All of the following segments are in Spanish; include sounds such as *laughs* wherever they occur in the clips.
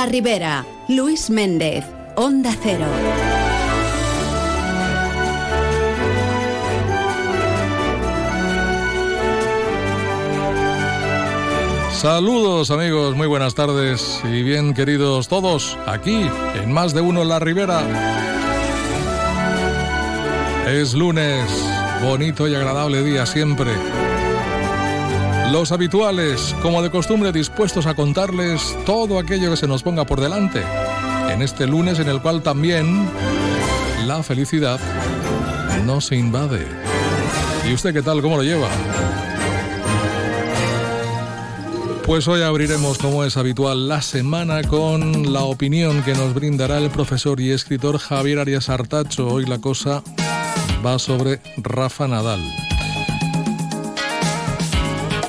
La Ribera. Luis Méndez, Onda Cero. Saludos amigos, muy buenas tardes y bien queridos todos aquí en Más de uno La Ribera. Es lunes, bonito y agradable día siempre. Los habituales, como de costumbre, dispuestos a contarles todo aquello que se nos ponga por delante. En este lunes en el cual también la felicidad no se invade. ¿Y usted qué tal? ¿Cómo lo lleva? Pues hoy abriremos, como es habitual, la semana con la opinión que nos brindará el profesor y escritor Javier Arias Artacho. Hoy la cosa va sobre Rafa Nadal.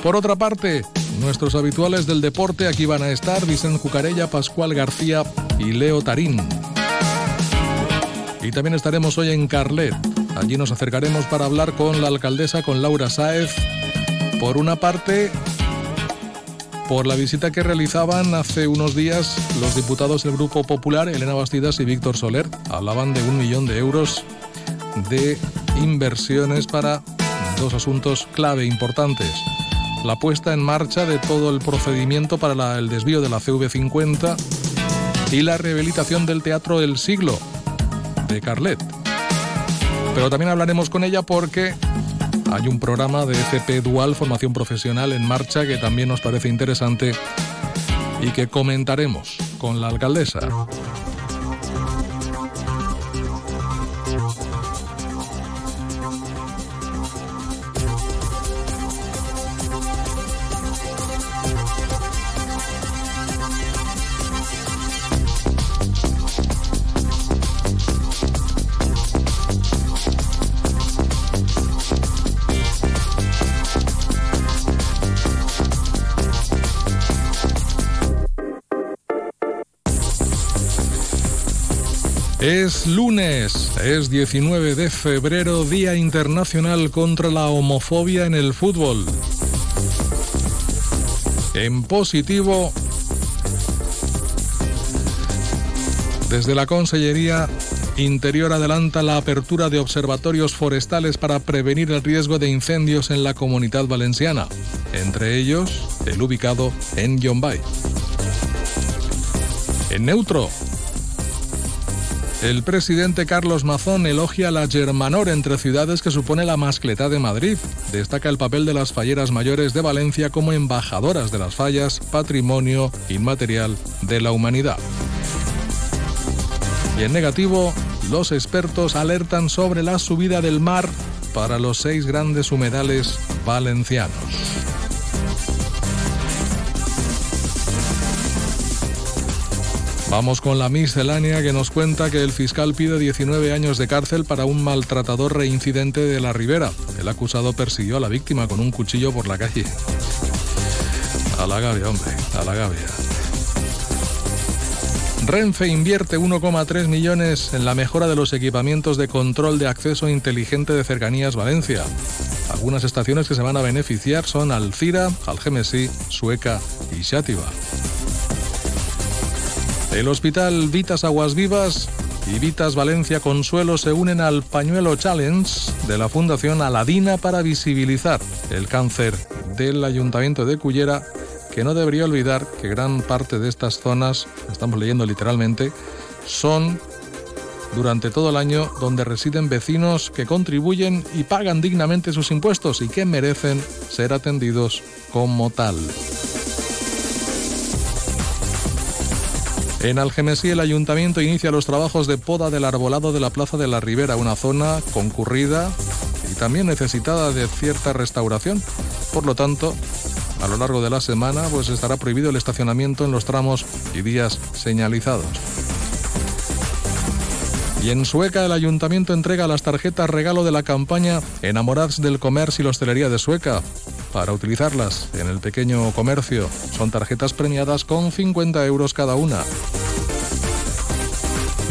Por otra parte, nuestros habituales del deporte aquí van a estar Vicente Cucarella, Pascual García y Leo Tarín. Y también estaremos hoy en Carlet. Allí nos acercaremos para hablar con la alcaldesa, con Laura Sáez. Por una parte, por la visita que realizaban hace unos días los diputados del Grupo Popular, Elena Bastidas y Víctor Soler. Hablaban de un millón de euros de inversiones para dos asuntos clave importantes la puesta en marcha de todo el procedimiento para el desvío de la CV50 y la rehabilitación del Teatro del Siglo de Carlet. Pero también hablaremos con ella porque hay un programa de FP Dual, formación profesional en marcha, que también nos parece interesante y que comentaremos con la alcaldesa. Es lunes, es 19 de febrero, Día Internacional contra la Homofobia en el Fútbol. En positivo, desde la Consellería Interior adelanta la apertura de observatorios forestales para prevenir el riesgo de incendios en la comunidad valenciana, entre ellos el ubicado en Yombay. En neutro, el presidente Carlos Mazón elogia la Germanor entre ciudades que supone la mascletá de Madrid. Destaca el papel de las falleras mayores de Valencia como embajadoras de las fallas, patrimonio inmaterial de la humanidad. Y en negativo, los expertos alertan sobre la subida del mar para los seis grandes humedales valencianos. Vamos con la miscelánea que nos cuenta que el fiscal pide 19 años de cárcel para un maltratador reincidente de la Ribera. El acusado persiguió a la víctima con un cuchillo por la calle. A la gavia, hombre, a la gavia. Renfe invierte 1,3 millones en la mejora de los equipamientos de control de acceso inteligente de cercanías Valencia. Algunas estaciones que se van a beneficiar son Alcira, Algemesí, Sueca y Xátiva. El Hospital Vitas Aguas Vivas y Vitas Valencia Consuelo se unen al Pañuelo Challenge de la Fundación Aladina para visibilizar el cáncer del Ayuntamiento de Cullera, que no debería olvidar que gran parte de estas zonas, estamos leyendo literalmente, son durante todo el año donde residen vecinos que contribuyen y pagan dignamente sus impuestos y que merecen ser atendidos como tal. En Algemesí el ayuntamiento inicia los trabajos de poda del arbolado de la Plaza de la Ribera, una zona concurrida y también necesitada de cierta restauración. Por lo tanto, a lo largo de la semana pues estará prohibido el estacionamiento en los tramos y días señalizados. Y en Sueca el ayuntamiento entrega las tarjetas regalo de la campaña Enamorados del Comercio y la Hostelería de Sueca para utilizarlas en el pequeño comercio. Son tarjetas premiadas con 50 euros cada una.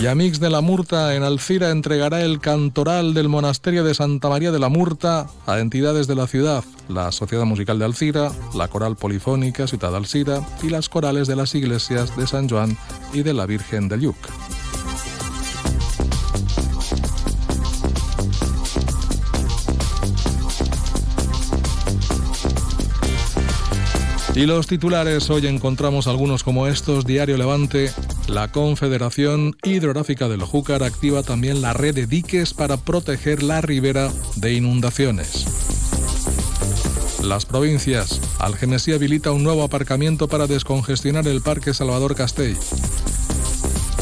Y Amix de la Murta en Alcira entregará el cantoral del monasterio de Santa María de la Murta a entidades de la ciudad, la Sociedad Musical de Alcira, la Coral Polifónica Ciudad Alcira y las corales de las iglesias de San Juan y de la Virgen de Lluc. Y los titulares, hoy encontramos algunos como estos, Diario Levante, la Confederación Hidrográfica del Júcar activa también la red de diques para proteger la ribera de inundaciones. Las provincias, Algemesí habilita un nuevo aparcamiento para descongestionar el Parque Salvador Castell.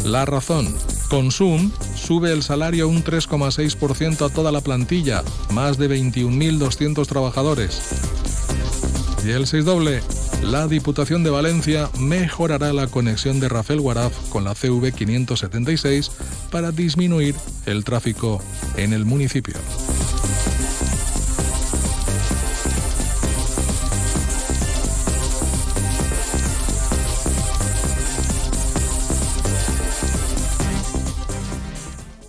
La razón, Consum sube el salario un 3,6% a toda la plantilla, más de 21.200 trabajadores. Y el 6 doble, la Diputación de Valencia mejorará la conexión de Rafael Guaraf con la CV 576 para disminuir el tráfico en el municipio.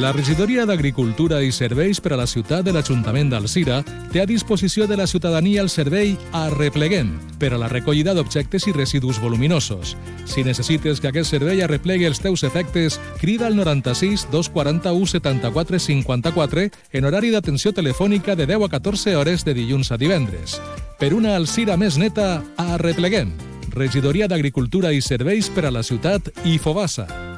La regidoria d'Agricultura i Serveis per a la ciutat de l'Ajuntament d'Alcira té a disposició de la ciutadania el servei Arrepleguem per a la recollida d'objectes i residus voluminosos. Si necessites que aquest servei arreplegui els teus efectes, crida al 96 241 74 54 en horari d'atenció telefònica de 10 a 14 hores de dilluns a divendres. Per una Alcira més neta, Arrepleguem. Regidoria d'Agricultura i Serveis per a la ciutat i Fobassa.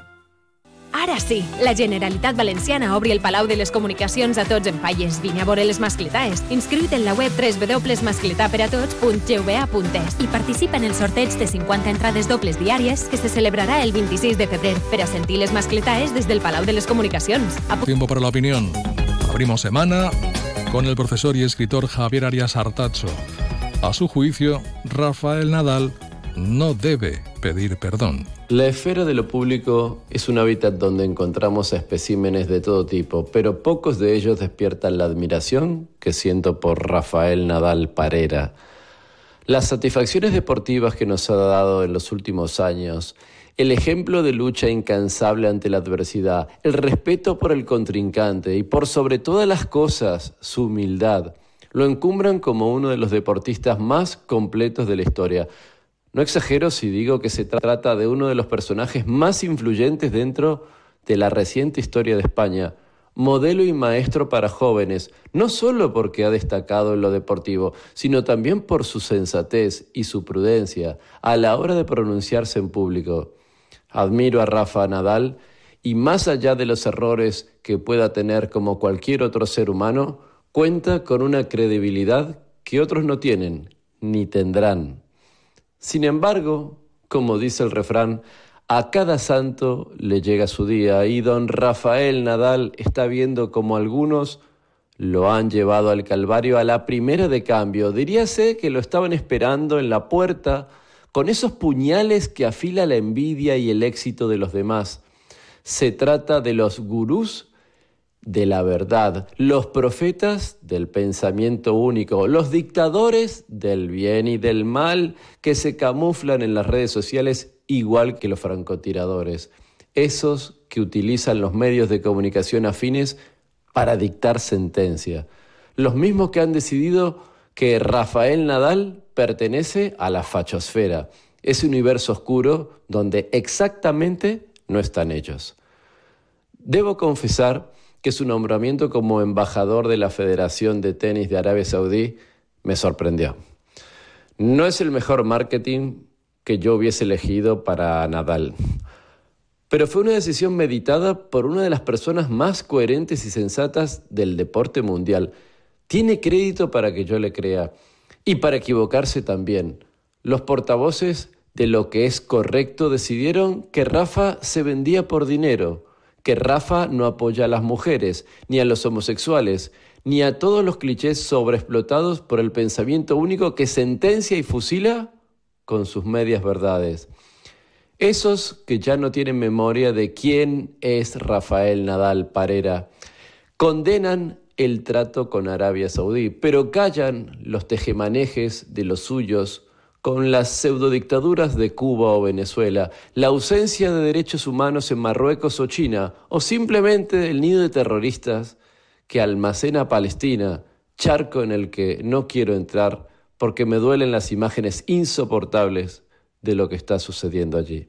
Ara sí, la Generalitat Valenciana obri el Palau de les Comunicacions a tots en falles. Vine a veure mascletaes. En la web www.mascletaperatots.gva.es i participa en el sorteig de 50 entrades dobles diàries que se celebrarà el 26 de febrer per a sentir les mascletaes des del Palau de les Comunicacions. A Tiempo para la opinión. Abrimos semana con el profesor y escritor Javier Arias Artacho. A su juicio, Rafael Nadal no debe pedir perdón. La esfera de lo público es un hábitat donde encontramos especímenes de todo tipo, pero pocos de ellos despiertan la admiración que siento por Rafael Nadal Parera. Las satisfacciones deportivas que nos ha dado en los últimos años, el ejemplo de lucha incansable ante la adversidad, el respeto por el contrincante y por sobre todas las cosas su humildad, lo encumbran como uno de los deportistas más completos de la historia. No exagero si digo que se trata de uno de los personajes más influyentes dentro de la reciente historia de España, modelo y maestro para jóvenes, no solo porque ha destacado en lo deportivo, sino también por su sensatez y su prudencia a la hora de pronunciarse en público. Admiro a Rafa Nadal y más allá de los errores que pueda tener como cualquier otro ser humano, cuenta con una credibilidad que otros no tienen ni tendrán. Sin embargo, como dice el refrán, a cada santo le llega su día y don Rafael Nadal está viendo como algunos lo han llevado al Calvario a la primera de cambio. Diríase que lo estaban esperando en la puerta con esos puñales que afila la envidia y el éxito de los demás. Se trata de los gurús de la verdad, los profetas del pensamiento único, los dictadores del bien y del mal que se camuflan en las redes sociales igual que los francotiradores, esos que utilizan los medios de comunicación afines para dictar sentencia, los mismos que han decidido que Rafael Nadal pertenece a la fachosfera, ese universo oscuro donde exactamente no están ellos. Debo confesar que su nombramiento como embajador de la Federación de Tenis de Arabia Saudí me sorprendió. No es el mejor marketing que yo hubiese elegido para Nadal, pero fue una decisión meditada por una de las personas más coherentes y sensatas del deporte mundial. Tiene crédito para que yo le crea y para equivocarse también. Los portavoces de lo que es correcto decidieron que Rafa se vendía por dinero que Rafa no apoya a las mujeres, ni a los homosexuales, ni a todos los clichés sobreexplotados por el pensamiento único que sentencia y fusila con sus medias verdades. Esos que ya no tienen memoria de quién es Rafael Nadal Parera, condenan el trato con Arabia Saudí, pero callan los tejemanejes de los suyos con las pseudodictaduras de Cuba o Venezuela, la ausencia de derechos humanos en Marruecos o China, o simplemente el nido de terroristas que almacena Palestina, charco en el que no quiero entrar porque me duelen las imágenes insoportables de lo que está sucediendo allí.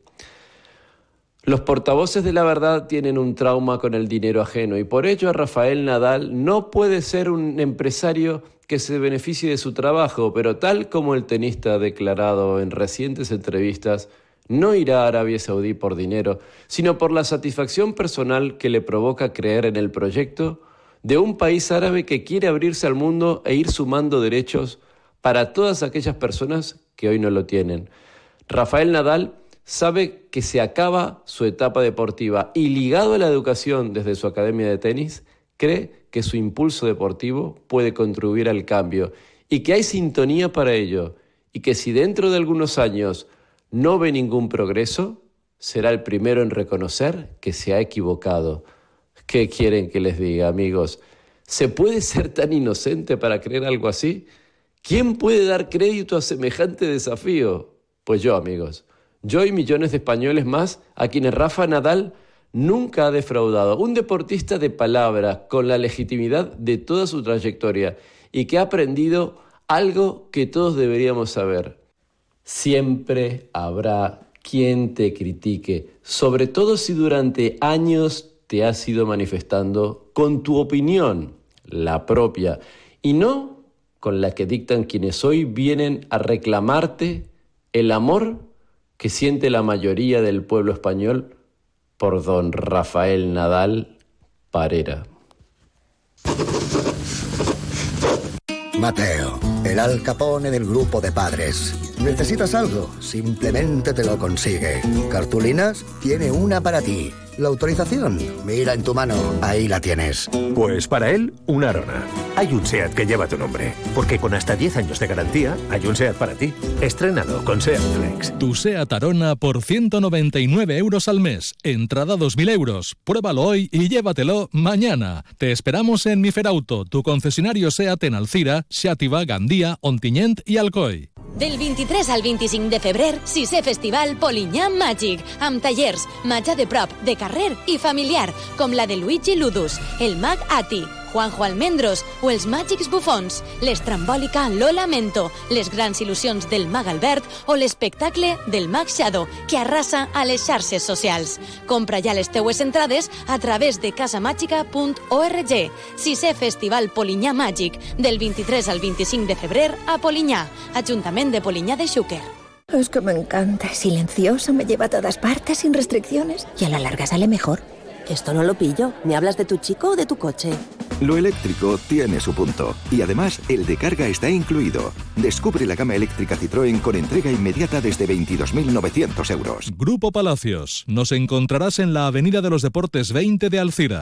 Los portavoces de la verdad tienen un trauma con el dinero ajeno y por ello Rafael Nadal no puede ser un empresario que se beneficie de su trabajo, pero tal como el tenista ha declarado en recientes entrevistas, no irá a Arabia Saudí por dinero, sino por la satisfacción personal que le provoca creer en el proyecto de un país árabe que quiere abrirse al mundo e ir sumando derechos para todas aquellas personas que hoy no lo tienen. Rafael Nadal sabe que se acaba su etapa deportiva y ligado a la educación desde su academia de tenis, cree que su impulso deportivo puede contribuir al cambio y que hay sintonía para ello y que si dentro de algunos años no ve ningún progreso, será el primero en reconocer que se ha equivocado. ¿Qué quieren que les diga, amigos? ¿Se puede ser tan inocente para creer algo así? ¿Quién puede dar crédito a semejante desafío? Pues yo, amigos. Yo y millones de españoles más a quienes Rafa Nadal nunca ha defraudado. Un deportista de palabra, con la legitimidad de toda su trayectoria y que ha aprendido algo que todos deberíamos saber. Siempre habrá quien te critique, sobre todo si durante años te has ido manifestando con tu opinión, la propia, y no con la que dictan quienes hoy vienen a reclamarte el amor que siente la mayoría del pueblo español por don Rafael Nadal Parera. Mateo, el alcapone del grupo de padres. ¿Necesitas algo? Simplemente te lo consigue. ¿Cartulinas? Tiene una para ti. La autorización, mira en tu mano, ahí la tienes. Pues para él, una Arona. Hay un SEAT que lleva tu nombre, porque con hasta 10 años de garantía, hay un SEAT para ti. Estrenado con SEAT Flex. Tu SEAT Arona por 199 euros al mes. Entrada 2.000 euros. Pruébalo hoy y llévatelo mañana. Te esperamos en Miferauto, tu concesionario SEAT en Alcira, Xàtiva, Gandía, Ontinyent i Alcoi. Del 23 al 25 de febrer, sisè Festival Polinyà Màgic, amb tallers, menjar de prop, de carrer i familiar, com la de Luigi Ludus, el mag Ati, Juanjo Almendros o els màgics bufons, l'estrambòlica Lola Mento, les grans il·lusions del mag Albert o l'espectacle del mag Shadow, que arrasa a les xarxes socials. Compra ja les teues entrades a través de casamàgica.org. Sisè Festival Polinyà Màgic, del 23 al 25 de febrer a Polinyà, Ajuntament de Polinyà de Xúquer. Es que me encanta, silenciosa, me lleva a todas partes sin restricciones y a la larga sale mejor. Esto no lo pillo. ¿Me hablas de tu chico o de tu coche? Lo eléctrico tiene su punto. Y además, el de carga está incluido. Descubre la gama eléctrica Citroën con entrega inmediata desde 22.900 euros. Grupo Palacios. Nos encontrarás en la Avenida de los Deportes 20 de Alcira.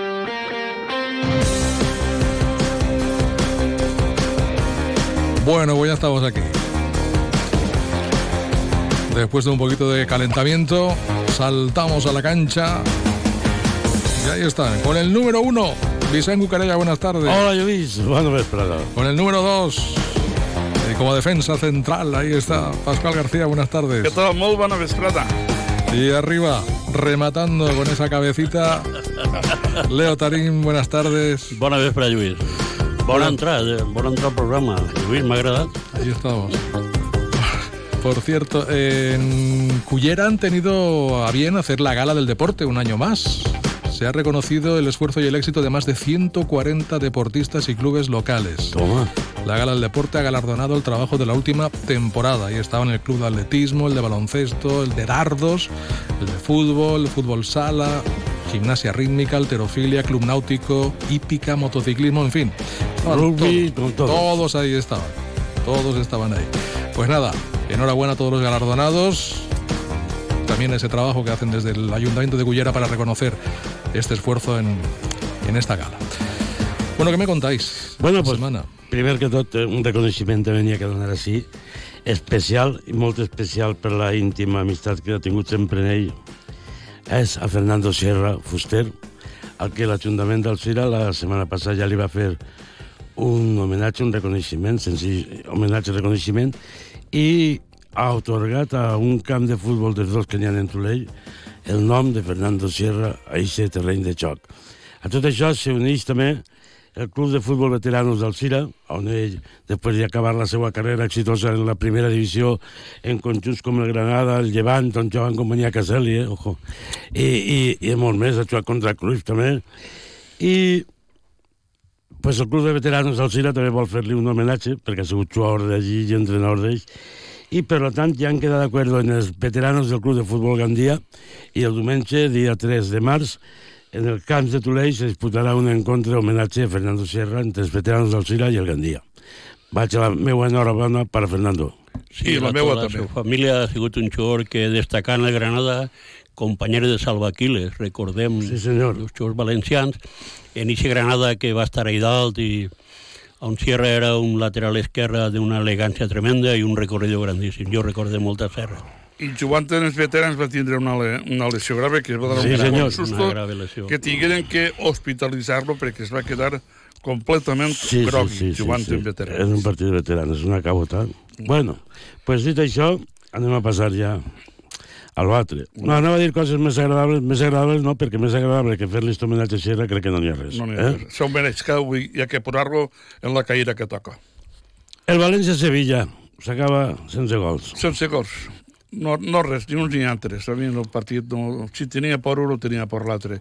Bueno, pues ya estamos aquí. Después de un poquito de calentamiento, saltamos a la cancha. Y ahí están, con el número uno, Vicente Cucarella, buenas tardes. Hola, Lluís, buenas tardes. Con el número dos, y como defensa central, ahí está Pascual García, buenas tardes. ¿Qué tal? Muy buena vesprada. Y arriba, rematando con esa cabecita, Leo Tarín, buenas tardes. Buenas vesprada, Lluís. Bona entrada, bona entrada al programa. Lluís, m'ha agradat. Ahí estamos. Por cierto, en Cullera han tenido a bien hacer la gala del deporte un año más. se ha reconocido el esfuerzo y el éxito de más de 140 deportistas y clubes locales. Toma. La Gala del Deporte ha galardonado el trabajo de la última temporada y estaban el club de atletismo, el de baloncesto, el de dardos, el de fútbol, el fútbol sala, gimnasia rítmica, alterofilia, club náutico, hípica, motociclismo, en fin. Rugby, todos, todos. todos ahí estaban. Todos estaban ahí. Pues nada, enhorabuena a todos los galardonados. También ese trabajo que hacen desde el Ayuntamiento de Cullera para reconocer este esfuerzo en, en esta gala. Bueno, ¿qué me contáis? Bueno, pues, semana? primer que tot, eh, un reconeixement venia que donar així, especial i molt especial per la íntima amistat que ha tingut sempre en ell, és a Fernando Sierra Fuster, al que l'Ajuntament d'Alcira la setmana passada ja li va fer un homenatge, un reconeixement, senzill homenatge, reconeixement, i ha otorgat a un camp de futbol dels dos que n'hi ha en Tolell el nom de Fernando Sierra a aquest terreny de joc. A tot això s'uneix també el Club de Futbol Veteranos d'Alcira, on ell, després d'acabar la seva carrera exitosa en la primera divisió, en conjunts com el Granada, el Llevant, on jugava en companyia Caselli, eh? Ojo. I, i, i molt més, ha jugat contra Cruyff també. I pues el Club de Veteranos d'Alcira també vol fer-li un homenatge, perquè ha sigut jugador d'allí i entrenador d'ells, i per tant ja han quedat d'acord en els veteranos del Club de Futbol Gandia i el diumenge, dia 3 de març, en el camp de Tolell se disputarà un encontre homenatge a Fernando Sierra entre els veteranos del Cira i el Gandia. Vaig a la meva enhorabona per a Fernando. Sí, la meva també. La seva família ha sigut un jugador que destacant a Granada, companyero de Salva Aquiles, recordem sí, senyor. els jugadors valencians, en eixa Granada que va estar ahí dalt i on Sierra era un lateral esquerre d'una elegància tremenda i un recorrido grandíssim. Jo recordé molta serra. I jugant en els veterans va tindre una, le una lesió grave que es va dar Sí, un, senyor, susto que tingueren que hospitalitzar-lo perquè es va quedar completament Sí, grogui sí, sí, jugant sí, en sí. veterans. És un partit de veteranos, una cabota. Bueno, pues dit això, anem a passar ja a l'altre. No, anava a dir coses més agradables, més agradables no, perquè més agradable que fer-li aquest homenatge a crec que no n'hi ha res. No n'hi ha eh? res. Mereix cada avui i ha que posar-lo en la caïra que toca. El València-Sevilla s'acaba sense gols. Sense gols. No, no res, ni uns ni altres. A mi el partit, no, si tenia per un, o tenia per l'altre.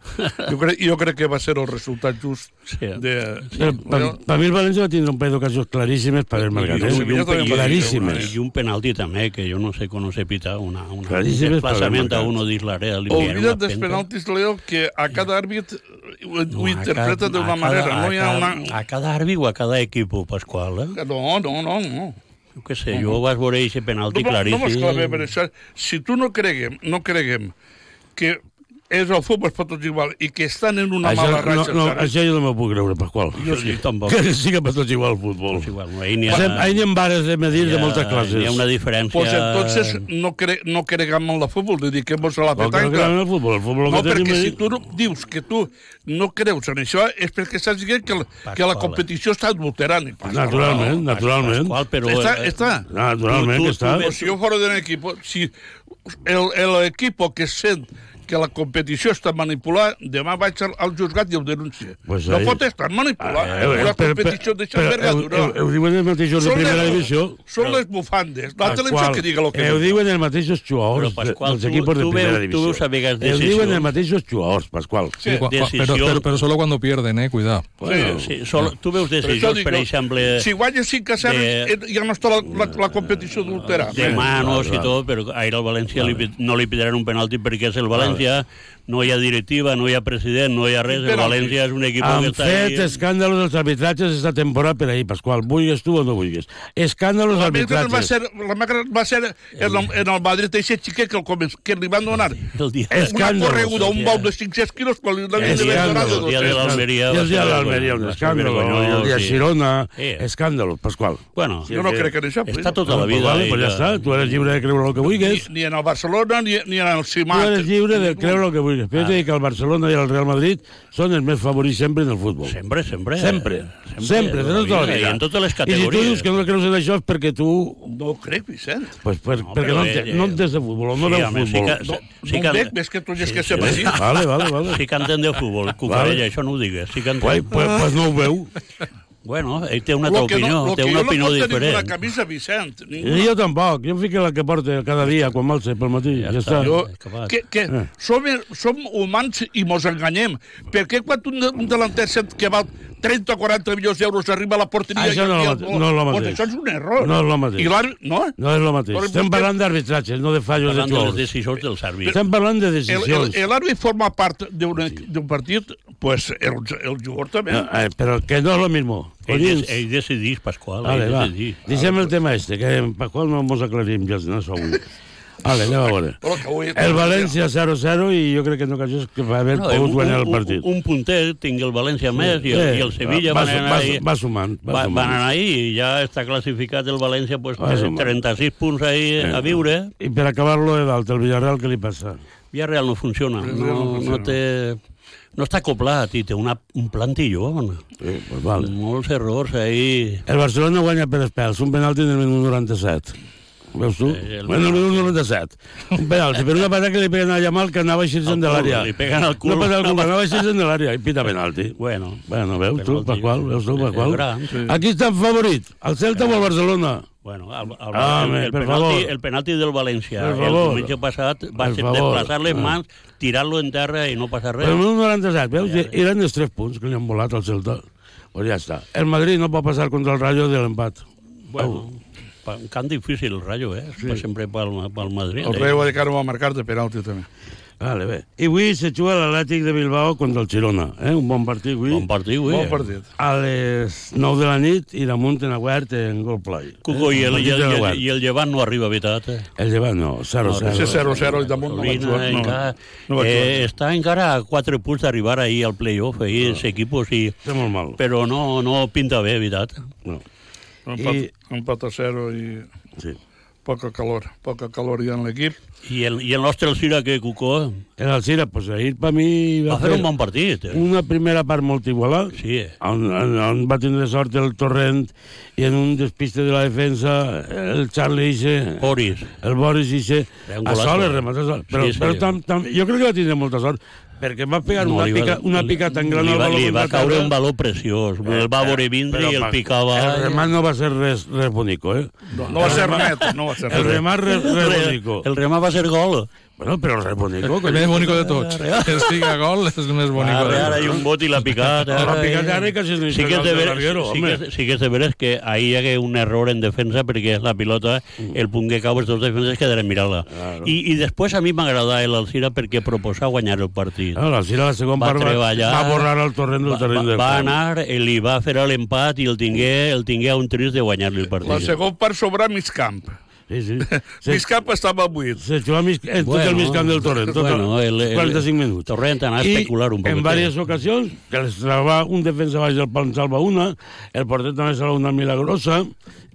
Jo, crec, jo crec que va ser el resultat just de... Per, per, per mi el València va tindre un parell d'ocasions claríssimes per el Margaret. I, un, i, un, claríssimes. i un penalti també, que jo no sé com no se pita una, una, un Claríssimes per desplaçament a uno dins l'àrea. Oblida't dels penaltis, Leo, que a cada àrbit ho, No, ho interpreta d'una a cada- manera. No hi ha una... A cada àrbitre o a cada equip, Pasqual, eh? No, no, no, no. Jo què sé, jo vas veure aquest penalti no, no claríssim. mos clavem en això. Si tu no creguem, no creguem que és el futbol per tots igual i que estan en una Això, mala no, ratxa... no, saps? això jo no m'ho puc creure, Pasqual. Jo sí, tampoc. *laughs* Que siga per tots igual el futbol. igual, no, ahí n'hi ha- ahí n'hi ha vares de medir de moltes classes. hi ha una diferència- Pues entonces no, cre no cregam en el futbol, dediquem-nos a la Com que no petanca. creiem en el futbol? El futbol no, que tenim perquè és- si tu no, dius que tu no creus en això és perquè saps que, que, que la competició està adulterant. Passa. Naturalment, naturalment. Pasqual, però, Està, eh, està. Naturalment que està. Pues si jo fora d'un equip, si el, el equipo que sent que la competició està manipulada, demà vaig al, al juzgat i ho denuncie. Pues no ahí- pot estar manipulat. Eh, eh, una però- competició però- d'aquesta però envergadura. Ho, ho, ho diuen els mateixos de primera les- divisió. Són les bufandes. La televisió que diga lo que eh, ho diuen els mateixos jugadors Però, dels equipos de primera veus- tu divisió. veus a vegades Ho diuen els mateixos jugadors, Pasqual. Sí, pero solo cuando pierden, eh, cuidado. Bueno, sí, solo, tu veus Per decisions, per exemple, Si guanyes 5 a 0, de- eh, ja no està la, la, la competició adulterada. de manos i tot, però ahir al València li, no li pediran un penalti perquè és el València, yeah. No hi ha directiva, no hi ha president, no hi ha res, el. València és un equip que Han està fet ahí... escàndalos dels arbitratges aquesta temporada per ahir, Pasqual. Vulguis tu o no vulguis. Escàndalos La més gran va arbitratges. ser, la gran va ser en, el, en el Madrid, aquest xiquet que, el que li van donar El dia, una correguda, un bau de 500 quilos, quan li l'havien donat de el dia de 200. l'Almeria el dia de l'Almeria, un escàndalo. el dia de. Girona, Sí. escàndalos, Pasqual. Bueno, Jo no crec en això. està tota la vida. pues ja que- està. Tu eres lliure de creure el que vulguis. Ni, en el Barcelona, ni, ni en el Tu Simat. eres lliure de creure el que vulguis. T'he dit que el Barcelona i el Real Madrid són els més favorits sempre en el futbol. Sempre, sempre. Sempre. Sempre, de tota la vida. I en totes les I si tu categories. dius que no creus en això és perquè tu... No ho crec, Vicent. Pues, pues, No, perquè no, eh, no entes de futbol, no sí, veus home, sí futbol. que- No. sí no que- ho veig, més que tu és que ser així. Vale, vale, vale. Sí que entén de futbol, cucarella, això no ho digues. Sí que entén. Pues, pues, pues no ho veu. Bueno, ell té una altra opinió, lo té una jo no opinió pot tenir una diferent. camisa, Vicent. Ninguna. jo tampoc, jo em fico la que porto cada dia quan m'alce pel matí, ja, ja està. Jo, que, que Eh. som, som humans i mos enganyem. Per què quan un, un delanter set que val 30 o 40 milions d'euros arriba a la porteria... Això i no és el gol? no és Pues mateix. això és un error. No és lo mateix. I no? No és el mateix. Però Estem parlant d'arbitratges, no de fallos de Parlant de jugadors. decisions dels àrbits. Estem parlant de El, el, decisions. l'àrbit forma part d'un d'un partit, pues el, el jugador també. No, eh, però que no és lo mismo. Ell, ell decidís, Pasqual, Vale, ell va. decidís. Deixem el tema este, que per qual no mos aclarim ja, no sou. *laughs* Vale, anem a veure. El València 0-0 i jo crec que en ocasions que va haver No, pogut un, guanyar el partit. un, un punter tingui el València més i el, Sí, i el Sevilla va, van anar va, ahí. va sumant. Va, Va, sumant. van anar ahí i ja està classificat el València pues, Va té sumant. 36 punts ahí Eh, a viure. I per acabar-lo de dalt, el Villarreal, què li passa? Villarreal no funciona. No, no no, té, no està acoplat i té una, un plantilló. Sí, pues vale. Molts errors ahí. El Barcelona guanya per espels, un penalti en el minut 97. Veus tu? Eh, el- Bueno, en el minut 97. Un penalti, per una patada que li peguen a Yamal que anava a eixir-se Al de l'àrea. li peguen al cul. No passa al cul, anava a eixir-se de l'àrea i pita penalti. Bueno, Bueno, veus tu, Penalti. Pasqual, veus tu, gran, sí. Aquí està el favorit, el Celta o el Barcelona? Bueno, el, el, Ah, el, el, per penalti, favor. el penalti del València Per el favor. diumenge passat va Per ser favor. desplaçar les Ah. mans, tirar-lo en terra i no passar res. Però el minut 97, veus? I eren els tres punts que li han volat al Celta. Pues ja està. El Madrid no pot passar contra el Rayo de l'empat. Bueno, pa- un camp difícil el Rayo, eh? Sí. sempre pel, pel Madrid. El eh? Rayo Vallecano va marcar de penalti també. Vale, bé. I avui se juga l'Atlètic de Bilbao contra el Girona. Eh? Un bon partit avui. Bon partit, avui. Bon partit. A les 9 de la nit i damunt en obert en Gol Play. Cuco, i, el, i, el, i, el, i el Llevant no arriba, veritat? Eh? El llevat no, 0-0. Ese 0-0 i damunt no va jugar. No, encara, no va eh, està encara a quatre punts d'arribar ahir al playoff, ahir, els equipos, i, Està molt mal. però no, no pinta bé, veritat. No. Empat, I- empat a 0 i Sí. Poca calor. Poca calor hi ha en l'equip. I el, i el nostre Alcira, que Cucó, El Alcira, pues ahir per mi va, va fer un bon partit. Eh? una primera part molt igualada, Sí, eh? on, on, on va tindre sort el Torrent i en un despiste de la defensa el Charlie Ixe, Boris. el Boris Ixe, a golazo. sol, el rematar sol. Però, sí. però tam, tam, jo crec que va tindre molta sort, perquè va pegar No, una, va- pica, una li- pica tan gran li va, baló li va caure un baló preciós. El va veure vindre i el picava. El remat no va ser res, res bonico, eh? No, no va ser net, no va ser El remat res, res El, bonico. el remà va ser gol. Bueno, però el bonico... El més bonic de tots. Que estiga gol és el més bonic Ara, de ara hi ha un bot i l'ha picat. L'ha ara, picat eh. ara i quasi li sí que és de veres, larguero, sí, home. que, sí que és de veres que ahir hi hagué un error en defensa perquè la pilota, el punt que cau els dos defenses quedaren mirant-la. Claro. I, I després a mi m'agradava l'Alcira perquè proposava guanyar el partit. No, la Cira, la segona Va part, va, treballar, va borrar el torrent del Va, terreny va, del va anar, eh, li va fer l'empat i el tingué, el tingué a un trist de guanyar-li el partit. La segona part sobre mig camp. Sí, sí. *laughs* Mig camp estava buit. Se jugava mig, eh, tot el mig camp del torrent, tot bueno, el, el, 45 minuts. Torrent anava a especular un poc. en diverses ocasions, que les traba un defensa baix del pal salva una, el porter també salva una milagrosa,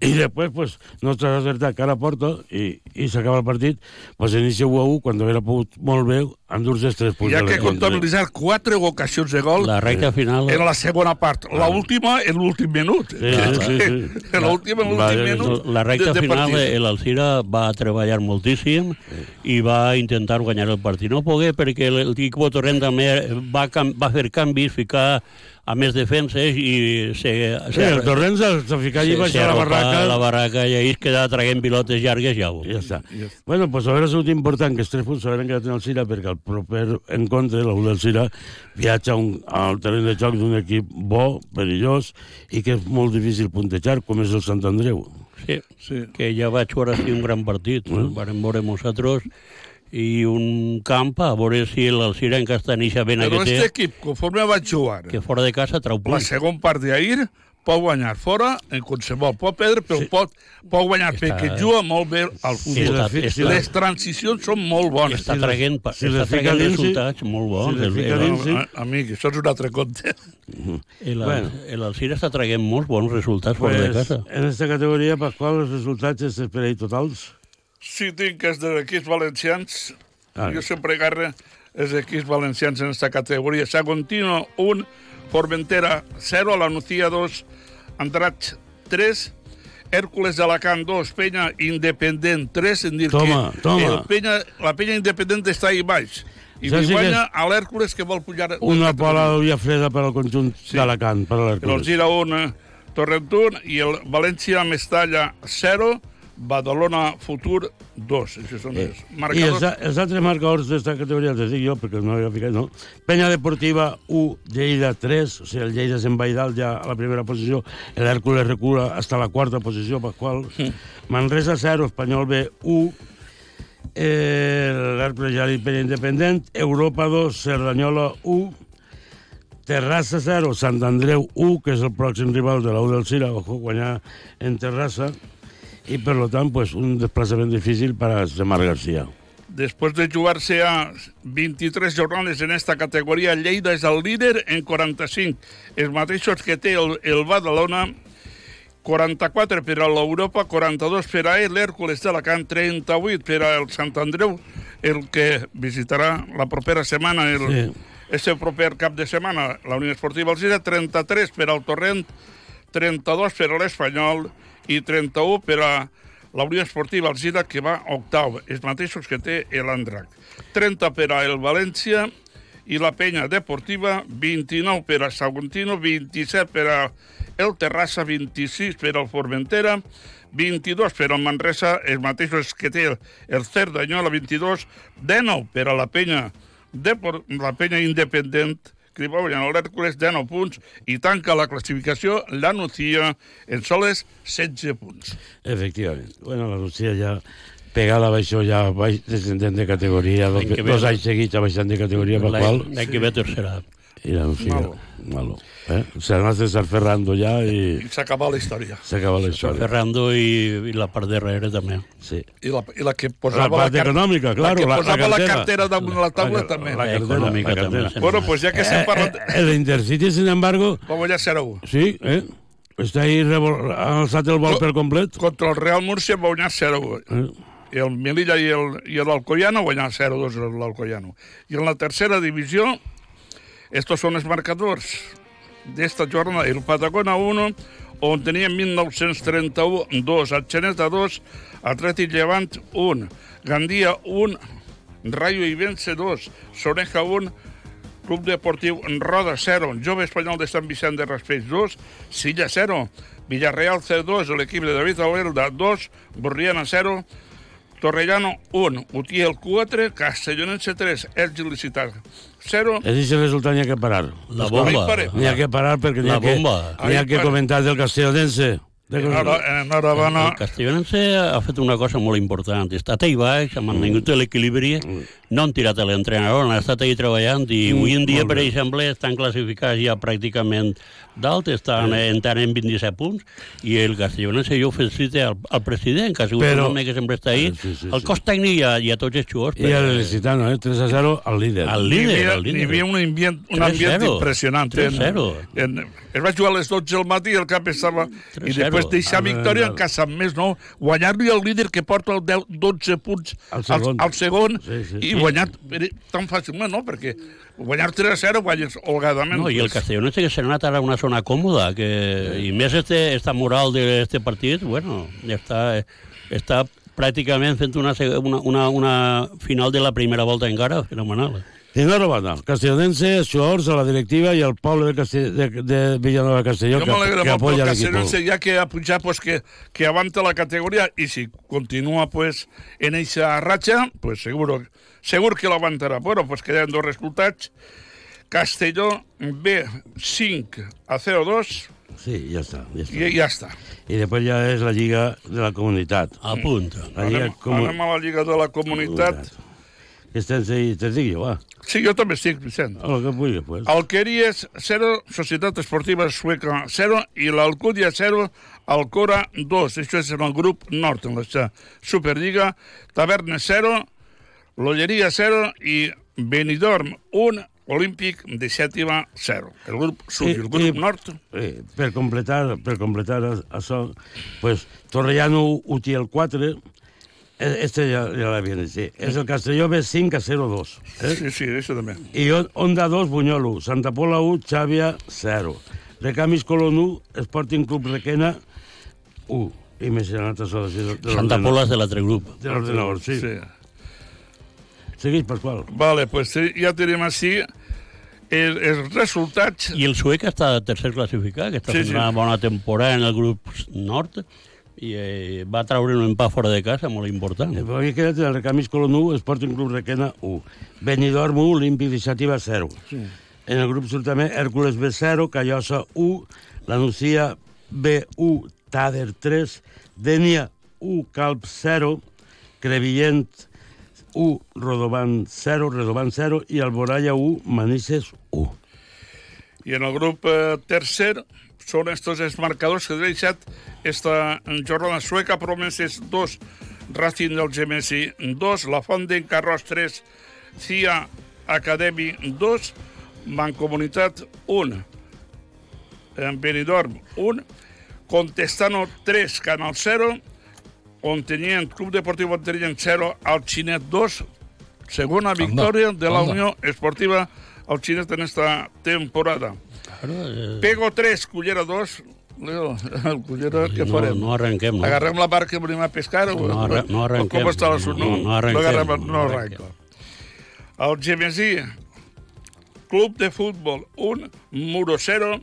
i després, pues, nostra acertat cara a porta, i, i s'acaba el partit, pues inicia 1 a 1, quan haver pogut molt bé endur-se els tres punts. Hi ha que comptabilitzar quatre ocasions de gol La recta final... en la segona part. La última en l'últim minut. Sí, sí, sí. En l'última en l'últim minut La recta de, de final, partit. l'Alcira va treballar moltíssim i va intentar guanyar el partit. No pogué perquè l'equip Torrent també va, va fer canvis, ficar a més defenses i se, Sí, el torrent s'ha s'ha ficat allí baix a la barraca. la barraca i ahir es quedava traient pilotes llargues ja. I ja està. Bueno, pues haver sigut important que els tres punts s'hauran quedat en el Cira perquè el proper encontre, la U del Cira, viatja un, al terreny de joc d'un equip bo, perillós, i que és molt difícil puntejar, com és el Sant Andreu. Sí, Sí. que ja vaig veure sí, un gran partit. Mm. Vam veure nosaltres i un camp a veure si l'Alcira en Castanixa ben Però que té, aquest equip, conforme va jugar, que fora de casa trau la punts. segona part d'ahir pot guanyar fora en qualsevol. Pot perdre, però Sí. pot, pot guanyar Està- perquè juga molt bé al Sí, futbol. està- està- Les transicions són molt bones. Està traient, si està les traient dins, sí. resultats molt bons. Si les El- el- dins, sí. No, amic, això és un altre conte. el- Bueno. L'Alcira està traient molts bons resultats fora de casa. en aquesta categoria, Pasqual, els resultats es esperei totals. Si tinc els de equips valencians, Ah. jo sempre agarre els equips valencians en aquesta categoria. Sagontino 1, Formentera 0, La Nucía 2, Andratx 3, Hércules d'Alacant 2, Penya Independent 3, en dir Toma, que toma. El Penya, la Penya Independent està ahí baix. I li guanya que a l'Hèrcules que vol pujar... Una pola d'ulla freda per al conjunt Sí. d'Alacant, per El l'Hèrcules. Gira 1, Torrent 1 i el València-Mestalla 0, Badalona Futur 2. Això són els I els, marcadors. els altres marcadors d'esta categoria els dic jo, perquè no havia ficat, no? Penya Deportiva 1, Lleida 3, o sigui, el Lleida se'n va i dalt ja a la primera posició, l'Hèrcules recula hasta la quarta posició, Pasqual. Manresa 0, Espanyol B 1, eh, l'Hèrcules ja l'Imperi Independent, Europa 2, Cerdanyola 1, Terrassa 0, Sant Andreu 1, que és el pròxim rival de la U del Cira, ojo, guanyar en Terrassa, i per lo tant, pues, un desplaçament difícil per a Semar García. Después de jugarse a 23 jornades en esta categoria, Lleida és el líder en 45. Els mateixos que té el, el Badalona, 44 per a l'Europa, 42 per a l'Hèrcules d'Alacant, 38 per al Sant Andreu, el que visitarà la propera setmana, el, Sí. este proper cap de setmana, la Unió Esportiva Alzira, 33 per al Torrent, 32 per a l'Espanyol i 31 per a la Unió Esportiva Alzira, que va octau, els mateixos que té l'Andrac. 30 per a el València i la Penya Deportiva, 29 per a Saguntino, 27 per a el Terrassa, 26 per al Formentera, 22 per al Manresa, els mateixos que té el, Cerdanyola, 22, 19 per a la Penya, Depor la Penya Independent, va guanyar l'Hèrcules 19 punts i tanca la classificació la Nucía en soles 16 punts. Efectivament. Bueno, la Lucía ja pegada a això ja baix, descendent de categoria, dos, dos anys seguits baixant de categoria, per qual... l'any que ve tercera. I la Lucía, Malo. malo. Eh? Se n'ha de estar ferrando ja i I s'acaba la història. s'acaba la història. Ferrando i, i la part darrere també. Sí. I la, i la que La posava part car- econòmica, claro. la que la, posava la, cartera. cartera damunt la taula La- també. La, cartera, econòmica la cartera. també, Bueno, pues ja que s'hem parlat... Eh, el Intercity, sin embargo, Va guanyar 0-1. sí, eh? Està ahí revol... ha alçat el vol per complet. Contra el Real Murcia va guanyar 0-1. Eh? I el Melilla i el- i l'Alcoyano guanyar 0-2 l'Alcoyano. I en la tercera divisió, estos son els marcadors d'esta jornada. El Patagona 1, on tenia 1931 2, Atxeneta 2, Atlètic Llevant 1, Gandia 1, Rayo Ibense 2, Soneja 1, Club Deportiu Roda 0, Jove Espanyol de Sant Vicent de Raspeix 2, Silla 0, Villarreal C2, l'equip de David Alberda 2, Borriana 0, Torrellano 1, Utiel 4, Castellonense 3, Elx Licitar 0, És aquest resultat n'hi ha que parar. La bomba. N'hi ha que parar perquè n'hi La ha, que, ha que comentar del Castellonense. Enhorabona. El Castellonense ha fet una cosa molt important. Ha estat ahí baix, ha mantingut l'equilibri, no han tirat a l'entrenador, han estat ahí treballant i Mm, avui en dia, per exemple, estan classificats ja pràcticament dalt, estan eh. entrant en 27 punts i el Castellonense jo felicite al, al president, que ha sigut Però- un home que sempre està ahí, Sí, sí, el sí. cos tècnic i a, i a tots els jugadors. I el Licitano, eh? 3 a 0 al líder. Al líder, havia, al líder. n'hi havia un ambient, un ambient 3-0. impressionant. En, 3-0. en, es va jugar a les 12 del matí, el cap estava... I 3-0. després deixar Ah, victòria en casa més, no? Guanyar-li al líder que porta el 10, 12 punts Al segon. al, al segon Sí, sí. i guanyar per- tan fàcilment, no? Perquè guanyar 3 a 0 guanyes holgadament. No, i el Castellonense que s'ha anat ara a una zona còmoda, que, i més este, esta moral d'aquest partit, bueno, està, està pràcticament fent una, una, una, una final de la primera volta encara fenomenal. Enhorabona. Castellonense, els jugadors, a la directiva i al poble de, Castell... de, de Villanueva Castelló Jo que, que pel apoya l'equip. Castellonense, ja que ha pujat, pues, que, que aguanta la categoria i si continua pues, en eixa ratxa, pues, seguro, segur que l'aguantarà. Bueno, pues queden dos resultats. Castelló B 5 a 0-2 Sí, ja està. Ja està. i ja està. I després ja és la Lliga de la Comunitat. A punt. La Lliga Anem, anem a la Lliga de la Comunitat. Que estem seguint, te jo, va. Sí, jo també estic, Vicent. El que vulgui, pues. Alqueries 0, Societat Esportiva Sueca 0 i l'Alcúdia 0, Alcora 2. Això és en el grup nord, en la Superliga. Tavernes 0, Lolleria 0 i Benidorm 1, Olímpic de sèptima 0. El grup sud i el grup nord. Eh, per completar, per completar això, pues, Torrellano Utiel 4, eh, este ja, ja l'havien dit, sí. És el Castelló B5 a 0-2. Eh? Sí, sí, això també. I On- Onda 2, Bunyol 1, Santa Pola 1, Xàbia 0. Recamis Colón 1, Sporting Club Requena 1. I més en altres hores. De, Santa. Pola és de l'altre grup. De l'ordenador, sí. sí. Segueix, Pasqual. Vale, pues ja tenim així els, els resultats... I el suec està tercer classificat, que està Sí, fent sí. una bona temporada en el grup nord, i eh, va treure un empat fora de casa molt important. Havia quedat el Recamis Colom 1, Sporting Club Requena 1. Benidorm 1, Olímpic Iniciativa 0. Sí. En el grup surt també Hèrcules B0, Callosa 1, La Nucia B1, Tader 3, Dènia 1, Calp 0, Crevillent 1, Rodovan 0, Redovan 0 i Alboraya 1, Manises 1. I en el grup eh, tercer són estos els marcadors que he deixat esta jornada sueca, Promeses 2, Racing del Gemesi 2, La Font d'en Carròs 3, CIA Academy 2, Mancomunitat 1, en Benidorm 1, Contestano 3, Canal 0, Ontenient, Club Deportiu Ontenient 0, Alchinet 2, segona victòria de la anda. Unió Esportiva Alchinet en esta temporada. Eh, Pego 3, Cullera 2, Leo, *laughs* el Cullera, què no, farem? no arrenquem, no. Agarrem la barca i venim a pescar? o- No arre- no o arrenquem. Com està l'assumpte? No, no arrenquem, agarrem, no no arrenquem. arrenca. El Gemesí, Club de Futbol 1, Muro 0,